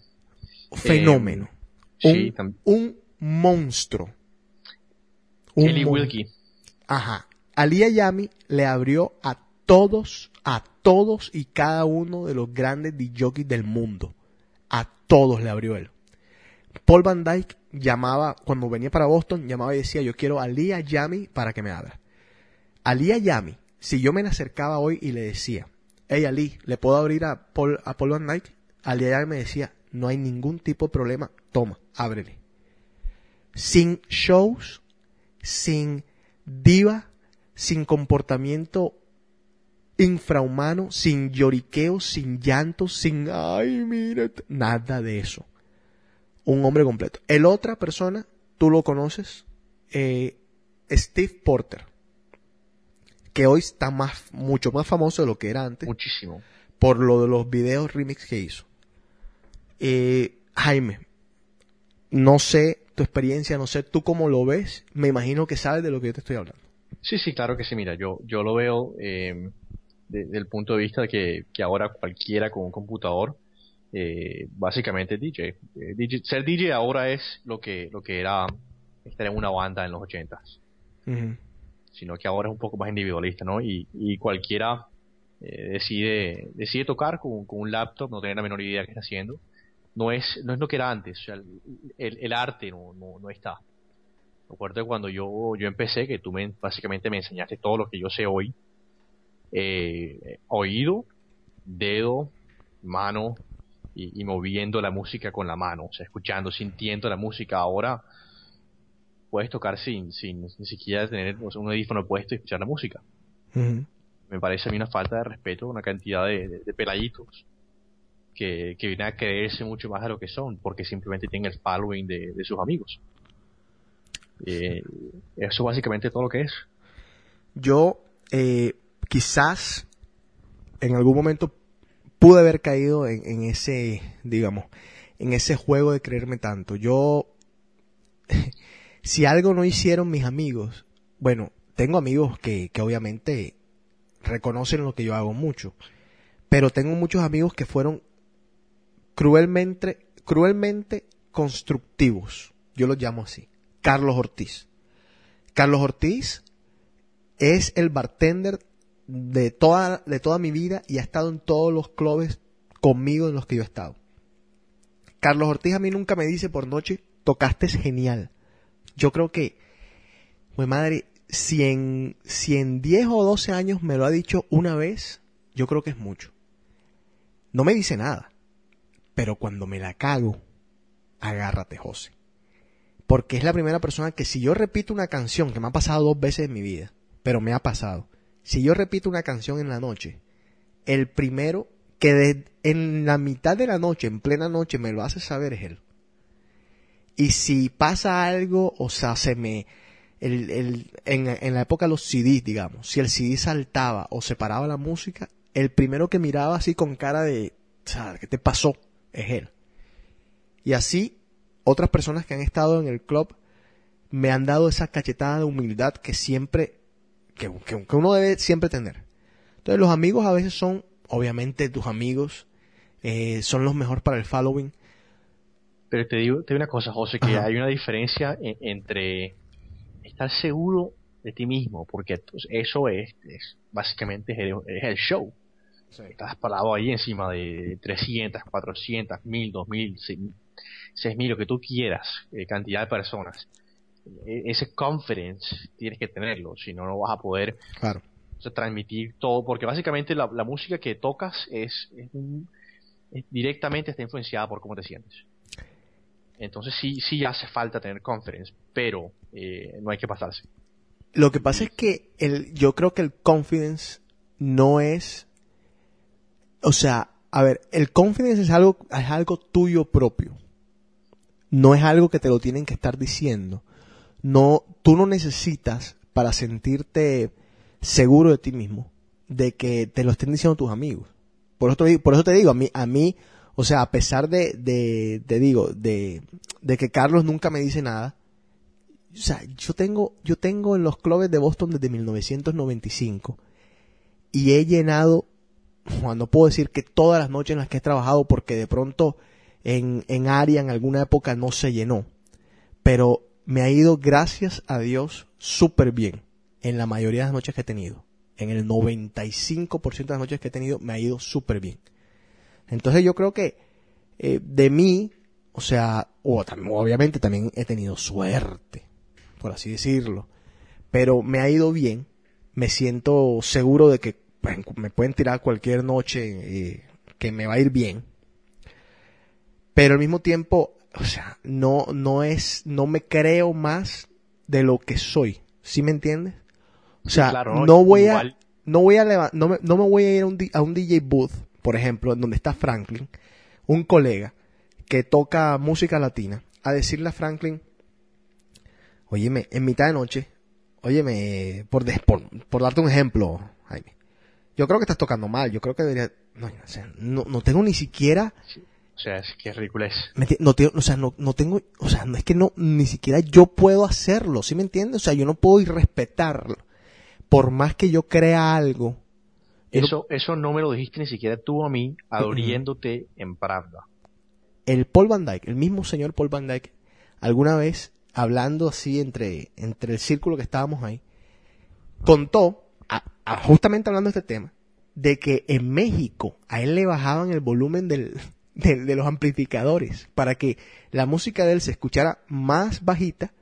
Fenómeno. sí, un, tam- un monstruo. Un Kelly mon- Wilkie. Ajá. Ali Ayami le abrió a todos, a todos y cada uno de los grandes DJs del mundo. A todos le abrió él. Paul Van Dyke llamaba, cuando venía para Boston, llamaba y decía, yo quiero a Ali Ayami para que me abra. Ali Ayami, si yo me acercaba hoy y le decía, hey Ali, ¿le puedo abrir a Paul, a Paul Van Dyke? Ali Ayami me decía, no hay ningún tipo de problema, toma, ábrele. Sin shows, sin diva, sin comportamiento infrahumano, sin lloriqueo, sin llanto, sin ay, mira, nada de eso. Un hombre completo. El otra persona, tú lo conoces, eh, Steve Porter, que hoy está más, mucho más famoso de lo que era antes Muchísimo. por lo de los videos remix que hizo. Eh, Jaime, no sé tu experiencia, no sé tú cómo lo ves, me imagino que sabes de lo que yo te estoy hablando. Sí, sí, claro que sí. Mira, yo, yo lo veo eh, de- desde el punto de vista de que, que ahora cualquiera con un computador, eh, básicamente es DJ. Eh, DJ. Ser DJ ahora es lo que, lo que era estar en una banda en los ochentas, Ujú. sino que ahora es un poco más individualista, ¿no? Y, y cualquiera eh, decide, decide tocar con, con un laptop, no tener la menor idea de qué está haciendo. No es, no es lo que era antes, o sea, el, el- el arte no, no, no está. Recuerdo cuando yo, yo empecé, que tú me, básicamente me enseñaste todo lo que yo sé hoy. Eh, oído, dedo, mano y, y moviendo la música con la mano, o sea, escuchando, sintiendo la música. Ahora puedes tocar sin, sin ni siquiera tener o sea, un audífono puesto y escuchar la música. Me parece a mí una falta de respeto, una cantidad de, de, de peladitos que, que vienen a creerse mucho más de lo que son, porque simplemente tienen el following de, de sus amigos. Eh, eso básicamente todo lo que es. Yo eh, quizás en algún momento pude haber caído en, ese, digamos, en ese juego de creerme tanto. Yo si algo no hicieron mis amigos, bueno, tengo amigos que, que obviamente reconocen lo que yo hago mucho, pero tengo muchos amigos que fueron cruelmente, cruelmente constructivos. Yo los llamo así. Carlos Ortiz. Carlos Ortiz es el bartender de toda, de toda mi vida y ha estado en todos los clubes conmigo en los que yo he estado. Carlos Ortiz a mí nunca me dice por noche, tocaste es genial. Yo creo que, pues madre, si en, si en 10 o 12 años me lo ha dicho una vez, yo creo que es mucho. No me dice nada, pero cuando me la cago, agárrate, José. Porque es la primera persona que si yo repito una canción, que me ha pasado dos veces en mi vida, pero me ha pasado, si yo repito una canción en la noche, el primero que en la mitad de la noche, en plena noche, me lo hace saber es él. Y si pasa algo, o sea, se me... El, el- en, en la época de los CDs, digamos, si el CD saltaba o se paraba la música, el primero que miraba así con cara de, ¿qué te pasó? Es él. Y así, otras personas que han estado en el club me han dado esa cachetada de humildad que siempre, que, que- que uno debe siempre tener. Entonces los amigos a veces son, obviamente tus amigos, eh, son los mejores para el following. Pero te digo, te digo una cosa, José, que Ajá. hay una diferencia en- entre estar seguro de ti mismo, porque eso es, es básicamente es el, es el show. Estás parado ahí encima de 300, 400, 1000, 2000, 6000, lo que tú quieras, eh, cantidad de personas. E- ese confidence tienes que tenerlo, si no, no vas a poder Claro. o sea, transmitir todo, porque básicamente la, la música que tocas es, es un- es- directamente está influenciada por cómo te sientes. Entonces sí, sí hace falta tener confidence, pero eh, no hay que pasarse. Lo que pasa es que el, yo creo que el confidence no es, o sea, a ver, el confidence es algo, es algo tuyo propio. No es algo que te lo tienen que estar diciendo. No, tú no necesitas para sentirte seguro de ti mismo de que te lo estén diciendo tus amigos. Por eso te, por eso te digo, a mí, a mí, o sea, a pesar de, de, de digo, de, de que Carlos nunca me dice nada, o sea, yo tengo, yo tengo en los clubes de Boston desde 1995 y he llenado, no puedo decir que todas las noches en las que he trabajado porque de pronto en, en área en alguna época no se llenó, pero me ha ido gracias a Dios súper bien en la mayoría de las noches que he tenido. En el 95% de las noches que he tenido me ha ido súper bien. Entonces yo creo que eh, de mí, o sea, obviamente también he tenido suerte, por así decirlo, pero me ha ido bien, me siento seguro de que pues, me pueden tirar cualquier noche eh, que me va a ir bien, pero al mismo tiempo, o sea, no, no es, no me creo más de lo que soy, ¿sí me entiendes? O Sí, sea, claro, no, ¿no? voy a, no voy a leva- no me, no me voy a ir a un, a un DJ booth, por ejemplo, en donde está Franklin, un colega que toca música latina, a decirle a Franklin, óyeme, en mitad de noche, óyeme, por, des- por, por darte un ejemplo, Jaime, yo creo que estás tocando mal, yo creo que debería, no, o sea, no, no tengo ni siquiera, O sea, es que es no tengo, o sea, no, no tengo, o sea, no es que no, ni siquiera yo puedo hacerlo, ¿sí me entiendes? O sea, yo no puedo ir respetarlo. Por más que yo crea algo, yo no- Eso, eso no me lo dijiste ni siquiera tú a mí, abriéndote en Pravda. el Paul Van Dyke, el mismo señor Paul Van Dyke, alguna vez, hablando así entre, entre el círculo que estábamos ahí, contó, a- a- justamente hablando de este tema, de que en México a él le bajaban el volumen del, de los amplificadores para que la música de él se escuchara más bajita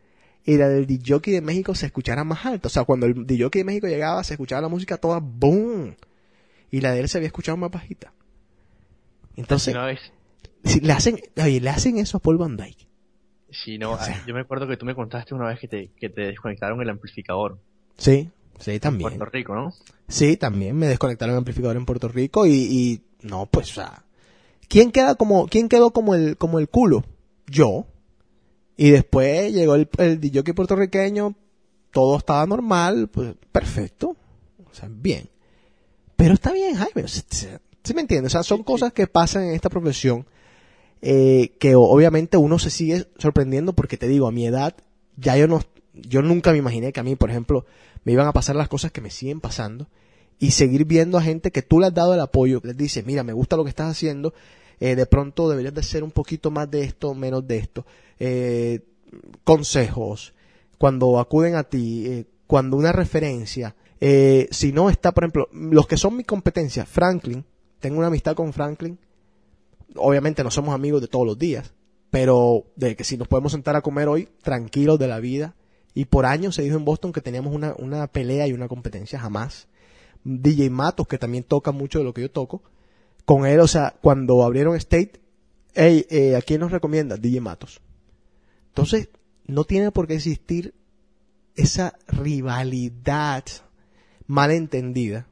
y la del DJ de México se escuchara más alta. O sea, cuando el DJ de México llegaba, se escuchaba la música toda boom. Y la de él se había escuchado más bajita. Entonces, si le hacen, oye, le hacen eso a Paul Van Dyke. si no, O sea. yo me acuerdo que tú me contaste una vez que te, que te desconectaron el amplificador. Sí, sí, En también. Puerto Rico, ¿no? Sí, también me desconectaron el amplificador en Puerto Rico y, y no, pues, o sea, ¿quién queda como, quién quedó como el, como el culo? Yo. Y después llegó el, el DJ puertorriqueño, todo estaba normal, pues, perfecto. O sea, bien. Pero está bien, Jaime. o sea, ¿Sí me entiendes? O sea, son cosas que pasan en esta profesión, eh, que obviamente uno se sigue sorprendiendo porque te digo, a mi edad, ya yo no, yo nunca me imaginé que a mí, por ejemplo, me iban a pasar las cosas que me siguen pasando y seguir viendo a gente que tú le has dado el apoyo, les dices, mira, me gusta lo que estás haciendo, eh, de pronto deberías de hacer un poquito más de esto, menos de esto, eh, consejos, cuando acuden a ti, eh, cuando una referencia, eh, si no está, por ejemplo, los que son mi competencia, Franklin, tengo una amistad con Franklin, obviamente no somos amigos de todos los días, pero de que si nos podemos sentar a comer hoy, tranquilos de la vida, y por años se dijo en Boston que teníamos una, una pelea y una competencia, jamás. DJ Matos, que también toca mucho de lo que yo toco, con él, o sea, cuando abrieron State, hey, eh, ¿a quién nos recomienda? DJ Matos. Entonces, no tiene por qué existir esa rivalidad malentendida.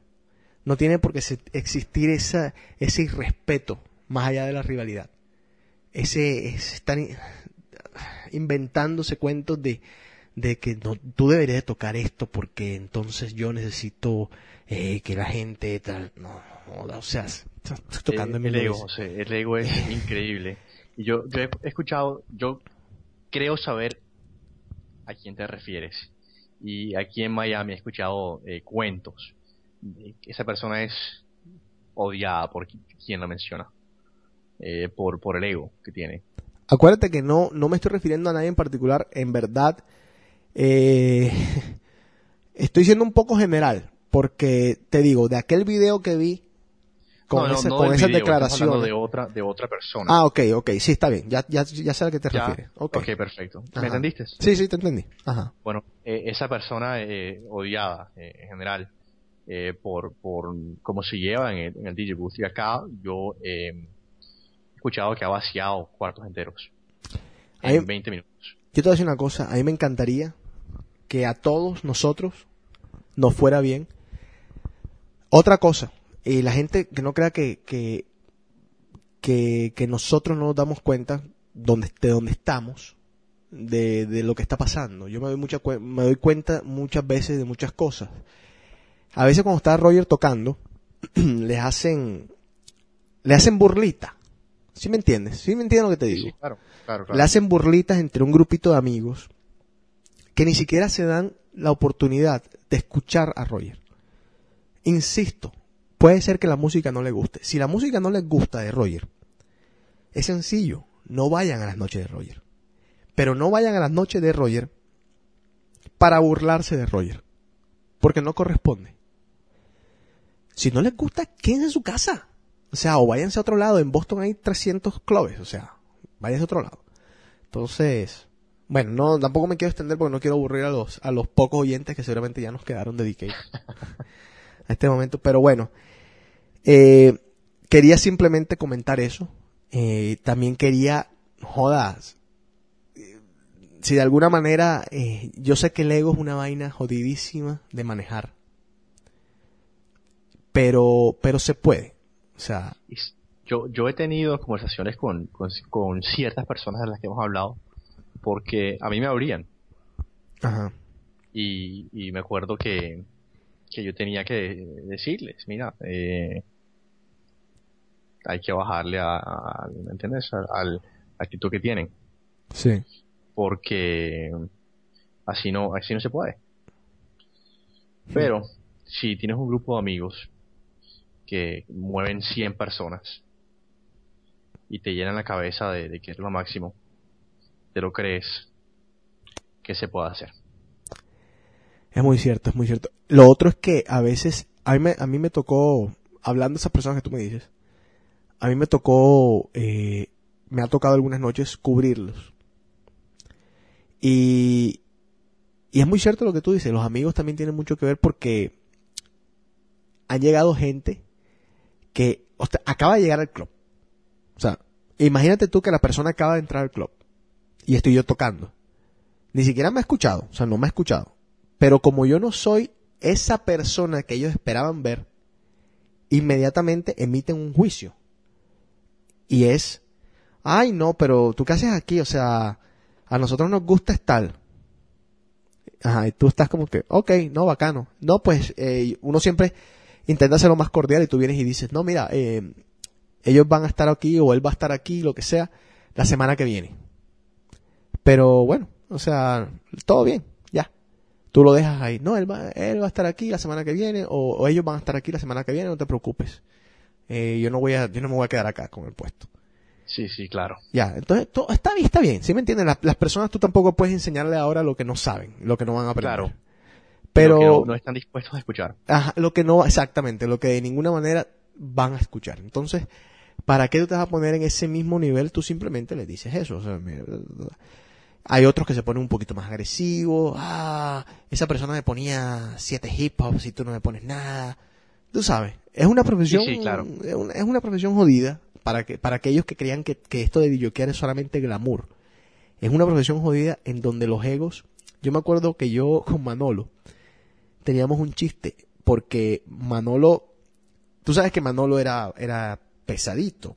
No tiene por qué existir esa, ese irrespeto más allá de la rivalidad. Ese, in- inventándose cuentos de, de que no, tú deberías de tocar esto porque entonces yo necesito eh, que la gente tal. No, no, o sea, estás tocando mi el ego, el ego es increíble. Y yo, yo he escuchado, yo creo saber a quién te refieres. Y aquí en Miami he escuchado eh, cuentos. que Esa persona es odiada por qui- quien la menciona. Eh, por, por el ego que tiene. Acuérdate que no, no me estoy refiriendo a nadie en particular. En verdad, eh, estoy siendo un poco general. Porque te digo, de aquel video que vi con, No, esa- no con esas video, declaraciones. de otra, de otra persona. Ah, ok, ok, sí, está bien. Ya, ya, ya sé a qué te Ya, refieres. ok, Ok. perfecto. Ajá. ¿Me entendiste? Sí, sí, te entendí. Ajá. Bueno, eh, esa persona eh, odiada eh, en general eh, por, por cómo se lleva en el, en el DJ booth. Y acá yo eh, he escuchado que ha vaciado cuartos enteros en Ahí- 20 minutos. Yo te voy a decir una cosa, a mí me encantaría que a todos nosotros nos fuera bien. Otra cosa, y la gente que no crea que, que, que, que nosotros no nos damos cuenta donde, de dónde estamos, de, de lo que está pasando. Yo me doy, mucha, me doy cuenta muchas veces de muchas cosas. A veces cuando está Roger tocando, les hacen, le hacen burlita. ¿Sí me entiendes? ¿Sí me entiendes lo que te digo? sí, claro, claro, claro. le hacen burlitas entre un grupito de amigos que ni siquiera se dan la oportunidad de escuchar a Roger. Insisto, puede ser que la música no le guste. Si la música no les gusta de Roger, es sencillo, no vayan a las noches de Roger. Pero no vayan a las noches de Roger para burlarse de Roger, porque no corresponde. Si no les gusta, quédense en su casa. O sea, o váyanse a otro lado. En Boston hay 300 clubes, o sea, váyanse a otro lado. Entonces, bueno, no, tampoco me quiero extender porque no quiero aburrir a los, a los pocos oyentes que seguramente ya nos quedaron dedicados a este momento. Pero bueno, eh, quería simplemente comentar eso. Eh, también quería, jodas, si de alguna manera, eh, yo sé que el ego es una vaina jodidísima de manejar. Pero, pero se puede. O sea, Yo, yo he tenido conversaciones con, con, con ciertas personas de las que hemos hablado porque a mí me abrían ajá. y, y me acuerdo que, que yo tenía que decirles, mira, eh, hay que bajarle a, a- ¿me entiendes? Al, al actitud que tienen, Sí. porque así no, así no se puede. Pero si tienes un grupo de amigos que mueven 100 personas y te llenan la cabeza de, de que es lo máximo, te lo crees, ¿qué se puede hacer? Es muy cierto, es muy cierto. Lo otro es que a veces, a mí me, a mí me tocó, hablando de esas personas que tú me dices, a mí me tocó, eh, me ha tocado algunas noches cubrirlos. Y, y es muy cierto lo que tú dices, los amigos también tienen mucho que ver porque han llegado gente que acaba de llegar al club. O sea, imagínate tú que la persona acaba de entrar al club y estoy yo tocando. Ni siquiera me ha escuchado, o sea, no me ha escuchado. Pero como yo no soy esa persona que ellos esperaban ver, inmediatamente emiten un juicio. Y es, ay no, pero tú qué haces aquí, o sea, a nosotros nos gusta estar. Ajá, y tú estás como que, ok, no, bacano. No, pues eh, uno siempre intenta ser lo más cordial y tú vienes y dices, no, mira, eh, ellos van a estar aquí o él va a estar aquí, lo que sea, la semana que viene. Pero bueno, O sea, todo bien, ya. Tú lo dejas ahí. No, él va, él va a estar aquí la semana que viene o, o ellos van a estar aquí la semana que viene, no te preocupes. Eh, yo no voy a, yo no me voy a quedar acá con el puesto. Sí, sí, claro. Ya, entonces todo está bien, está bien. ¿Sí me entiendes? Las, las personas tú tampoco puedes enseñarle ahora lo que no saben, lo que no van a aprender. Claro. Pero Lo que no, no están dispuestos a escuchar. Ajá, lo que no, exactamente, lo que de ninguna manera van a escuchar. Entonces, ¿para qué tú te vas a poner en ese mismo nivel? Tú simplemente le dices eso. O sea, hay otros que se ponen un poquito más agresivos. Ah, esa persona me ponía siete hip hops y tú no me pones nada. Tú sabes, es una profesión, Sí, sí, claro. es, una, es una profesión jodida para que, para aquellos que creían que, que esto de videoquear es solamente glamour. Es una profesión jodida en donde los egos, yo me acuerdo que yo con Manolo, teníamos un chiste porque Manolo, tú sabes que Manolo era, era pesadito,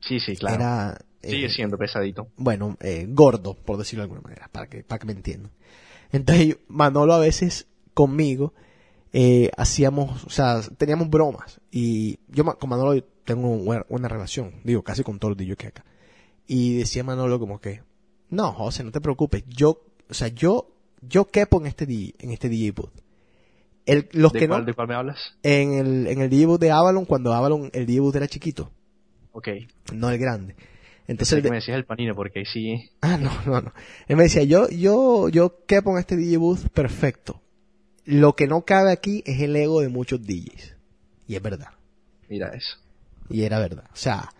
Sí, sí, claro. era, eh, Sigue siendo pesadito. bueno, eh, gordo, por decirlo de alguna manera, para que, para que me entiendan. Entonces, Manolo a veces conmigo eh, hacíamos, o sea, teníamos bromas y yo con Manolo tengo una, una relación, digo, casi con todo el DJ que acá. Y decía Manolo como que, no, José, no te preocupes, yo, o sea, yo, yo quepo en este DJ, en este DJ booth. El, los ¿De que cuál, no, ¿De cuál me hablas? en el, en el DJ booth de Avalon, cuando Avalon, el DJ booth era chiquito, Ok. no el grande. Entonces, el que de- me decías el panino porque ahí sí. Ah, no, no, no. Él me decía, yo, yo, yo quepo en este DJ booth perfecto. Lo que no cabe aquí es el ego de muchos DJs. Y es verdad. Mira eso. Y era verdad. O sea,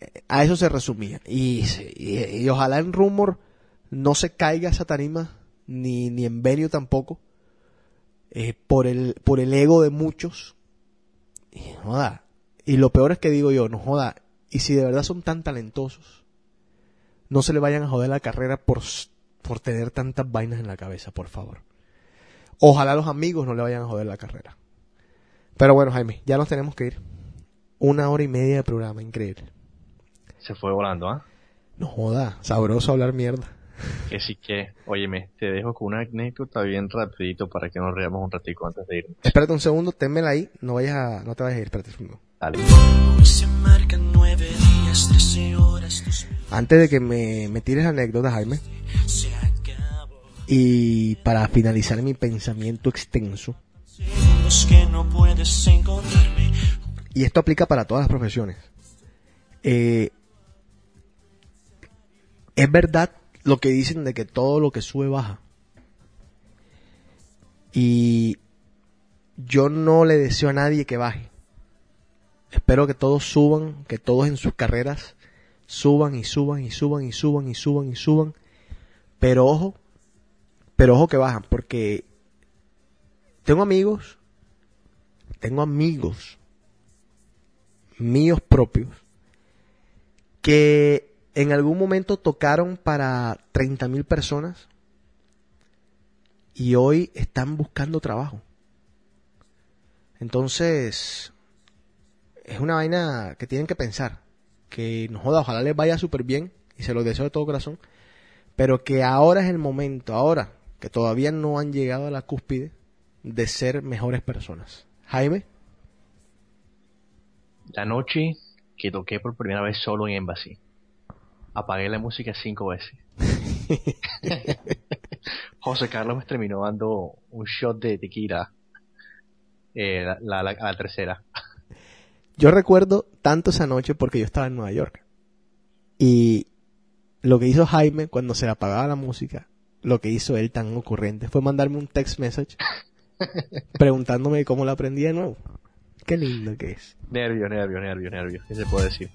eh, a eso se resumía. Y, y, y ojalá en Rumor no se caiga esa tarima, ni, ni en Venue tampoco, eh, por el, por el ego de muchos. Y joda. Y lo peor es que digo yo, no joda. Y si de verdad son tan talentosos, no se le vayan a joder la carrera por, por tener tantas vainas en la cabeza, por favor. Ojalá los amigos no le vayan a joder la carrera. Pero bueno, Jaime, ya nos tenemos que ir. Una hora y media de programa, increíble. Se fue volando, ¿ah? No joda, sabroso hablar mierda. Que sí que, óyeme, te dejo con una anécdota bien rapidito para que nos reamos un ratico antes de irnos. Espérate un segundo, ténmela ahí, no vayas a, no te vayas a ir, espérate un segundo. Dale. Antes de que me, me tires anécdotas, Jaime. Y para finalizar mi pensamiento extenso, y esto aplica para todas las profesiones, eh, es verdad lo que dicen de que todo lo que sube baja. Y yo no le deseo a nadie que baje. Espero que todos suban, que todos en sus carreras suban y suban y suban y suban y suban y suban. Pero ojo, pero ojo que bajan, porque tengo amigos, tengo amigos míos propios que en algún momento tocaron para 30 mil personas y hoy están buscando trabajo. Entonces, es una vaina que tienen que pensar. Que no joda, ojalá les vaya súper bien y se los deseo de todo corazón. Pero que ahora es el momento, ahora que todavía no han llegado a la cúspide de ser mejores personas. Jaime, La noche que toqué por primera vez solo en Embassy. Apagué la música cinco veces. José Carlos me terminó dando un shot de tequila. eh, la, la- la- a la tercera. yo recuerdo tanto esa noche porque yo estaba en Nueva York. Y lo que hizo Jaime cuando se apagaba la música, lo que hizo él tan ocurrente fue mandarme un text message preguntándome cómo la aprendí de nuevo. Qué lindo que es. Nervio, nervio, nervio, nervio. ¿Qué se puede decir?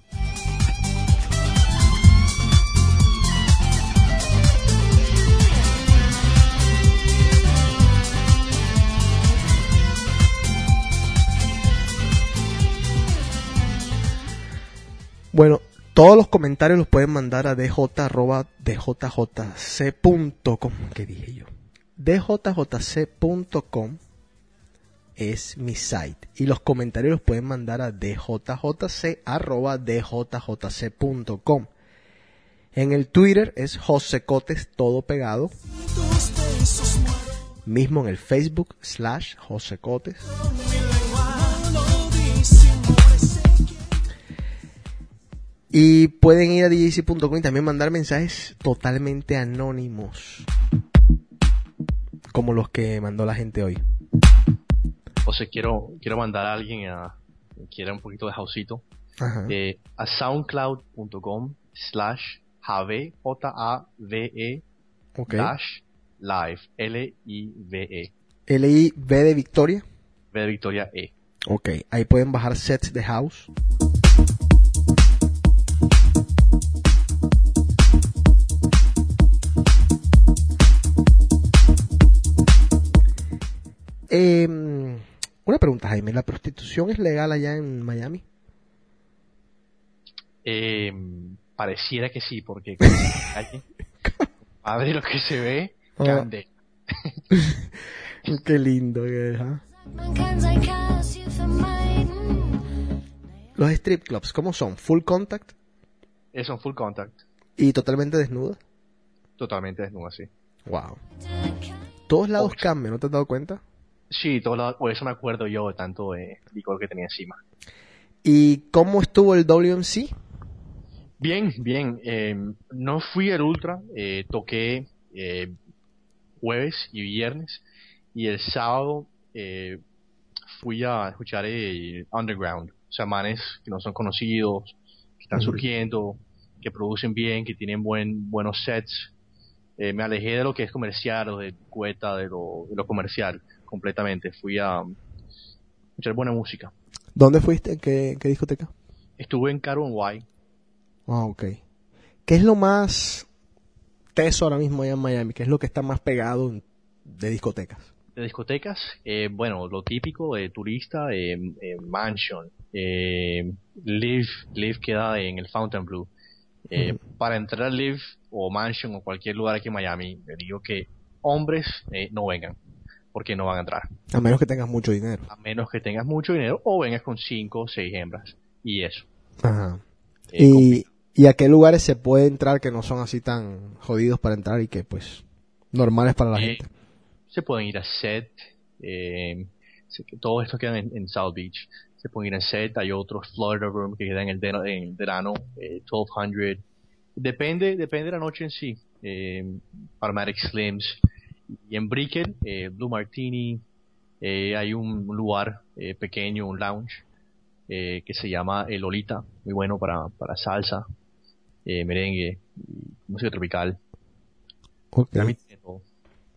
Bueno, todos los comentarios los pueden mandar a dj.djjc.com. ¿Qué dije yo? djjc.com es mi site. Y los comentarios los pueden mandar a djjc.djjc.com. En el Twitter es Josecotes todo pegado. Mismo en el Facebook slash Josecotes. Y pueden ir a djc.com y también mandar mensajes totalmente anónimos. Como los que mandó la gente hoy. O sea, quiero, quiero mandar a alguien a, quiera un poquito de houseito, Ajá. eh, a soundcloud.com slash jave, J-A-V-E, ok. E dash live, L-I-V-E, L-I-V de Victoria. V de Victoria E. Ok. Ahí pueden bajar sets de house. Em, una pregunta, Jaime. ¿La prostitución es legal allá en Miami? Eh, pareciera que sí, porque padre lo que se ve, candela. Qué lindo que es, ¿ah? Los strip clubs, ¿cómo son? ¿Full contact Es un full contact, y totalmente desnuda? totalmente desnudo así. Wow. Todos lados Ocho. cambian, ¿no te has dado cuenta? Sí, todo lo- por eso me acuerdo yo de tanto de licor que tenía encima. ¿Y cómo estuvo el WMC? Bien, bien. eh, no fui el ultra, eh, toqué eh, jueves y viernes y el sábado eh, fui a escuchar el underground, o sea, manes que no son conocidos, que están surgiendo, que producen bien, que tienen buen, buenos sets. Eh, me alejé de lo que es comercial o de cueta, de lo, de lo comercial completamente. Fui a um, escuchar buena música. ¿Dónde fuiste? ¿En qué, qué discoteca? Estuve en Caro Guay. Ah, ok. ¿Qué es lo más teso ahora mismo allá en Miami? ¿Qué es lo que está más pegado de discotecas? de discotecas, eh, bueno, lo típico de turista, eh, eh, Mansion, eh, Live, Live queda en el Fontainebleau. Ujú. Para entrar a Live o Mansion o cualquier lugar aquí en Miami, le digo que hombres eh, no vengan, porque no van a entrar, A menos que tengas mucho dinero. a menos que tengas mucho dinero o vengas con cinco o seis hembras, y eso. Ajá. Eh, ¿Y, ¿Y a qué lugares se puede entrar que no son así tan jodidos para entrar y que pues normales para la Eh, gente? se pueden ir a Set, eh, todo esto queda en, en South Beach. Se pueden ir a Set, hay otros Florida Room que quedan en el, en el verano, eh, 1200. Depende, depende de la noche en sí. Eh, Aromatic Slims. Y en Brickell, eh, Blue Martini, eh, hay un lugar eh, pequeño, un lounge, eh, que se llama El Lolita, muy bueno para, para salsa, eh, merengue, música tropical.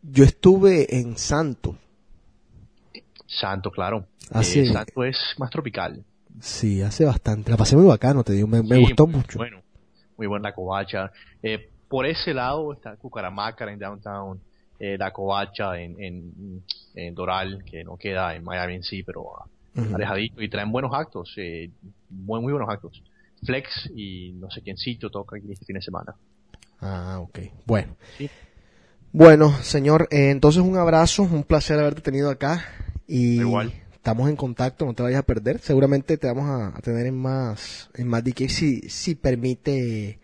Yo estuve en Santo. Santo, claro. Ah. Santo es más tropical. Sí, hace bastante. La pasé muy bacano, te digo. Me, me Sí, gustó muy mucho. Bueno, muy buena la covacha. Por ese lado está Cucaramácara en Downtown, eh, la covacha en, en, en Doral, que no queda en Miami en sí, pero Ujú. alejadito. Y traen buenos actos, eh, muy, muy buenos actos. Flex y no sé quién sitio toca aquí este fin de semana. Ah, ok. Bueno. Sí. Bueno, señor, eh, entonces un abrazo, un placer haberte tenido acá y Igual. estamos en contacto, no te vayas a perder. Seguramente te vamos a, a tener en más en más DK si si permite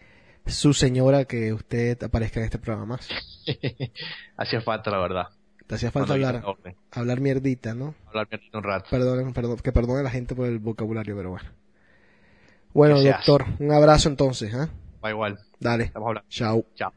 su señora que usted aparezca en este programa más. Hacía falta, la verdad. Te hacía falta hablar, hablar mierdita, ¿no? Hablar mierdita un rato. Perdón, perdón, que perdone a la gente por el vocabulario, pero bueno. Bueno, doctor, un abrazo entonces, ¿eh? Va igual. Dale. Estamos hablando. Chao. Chao.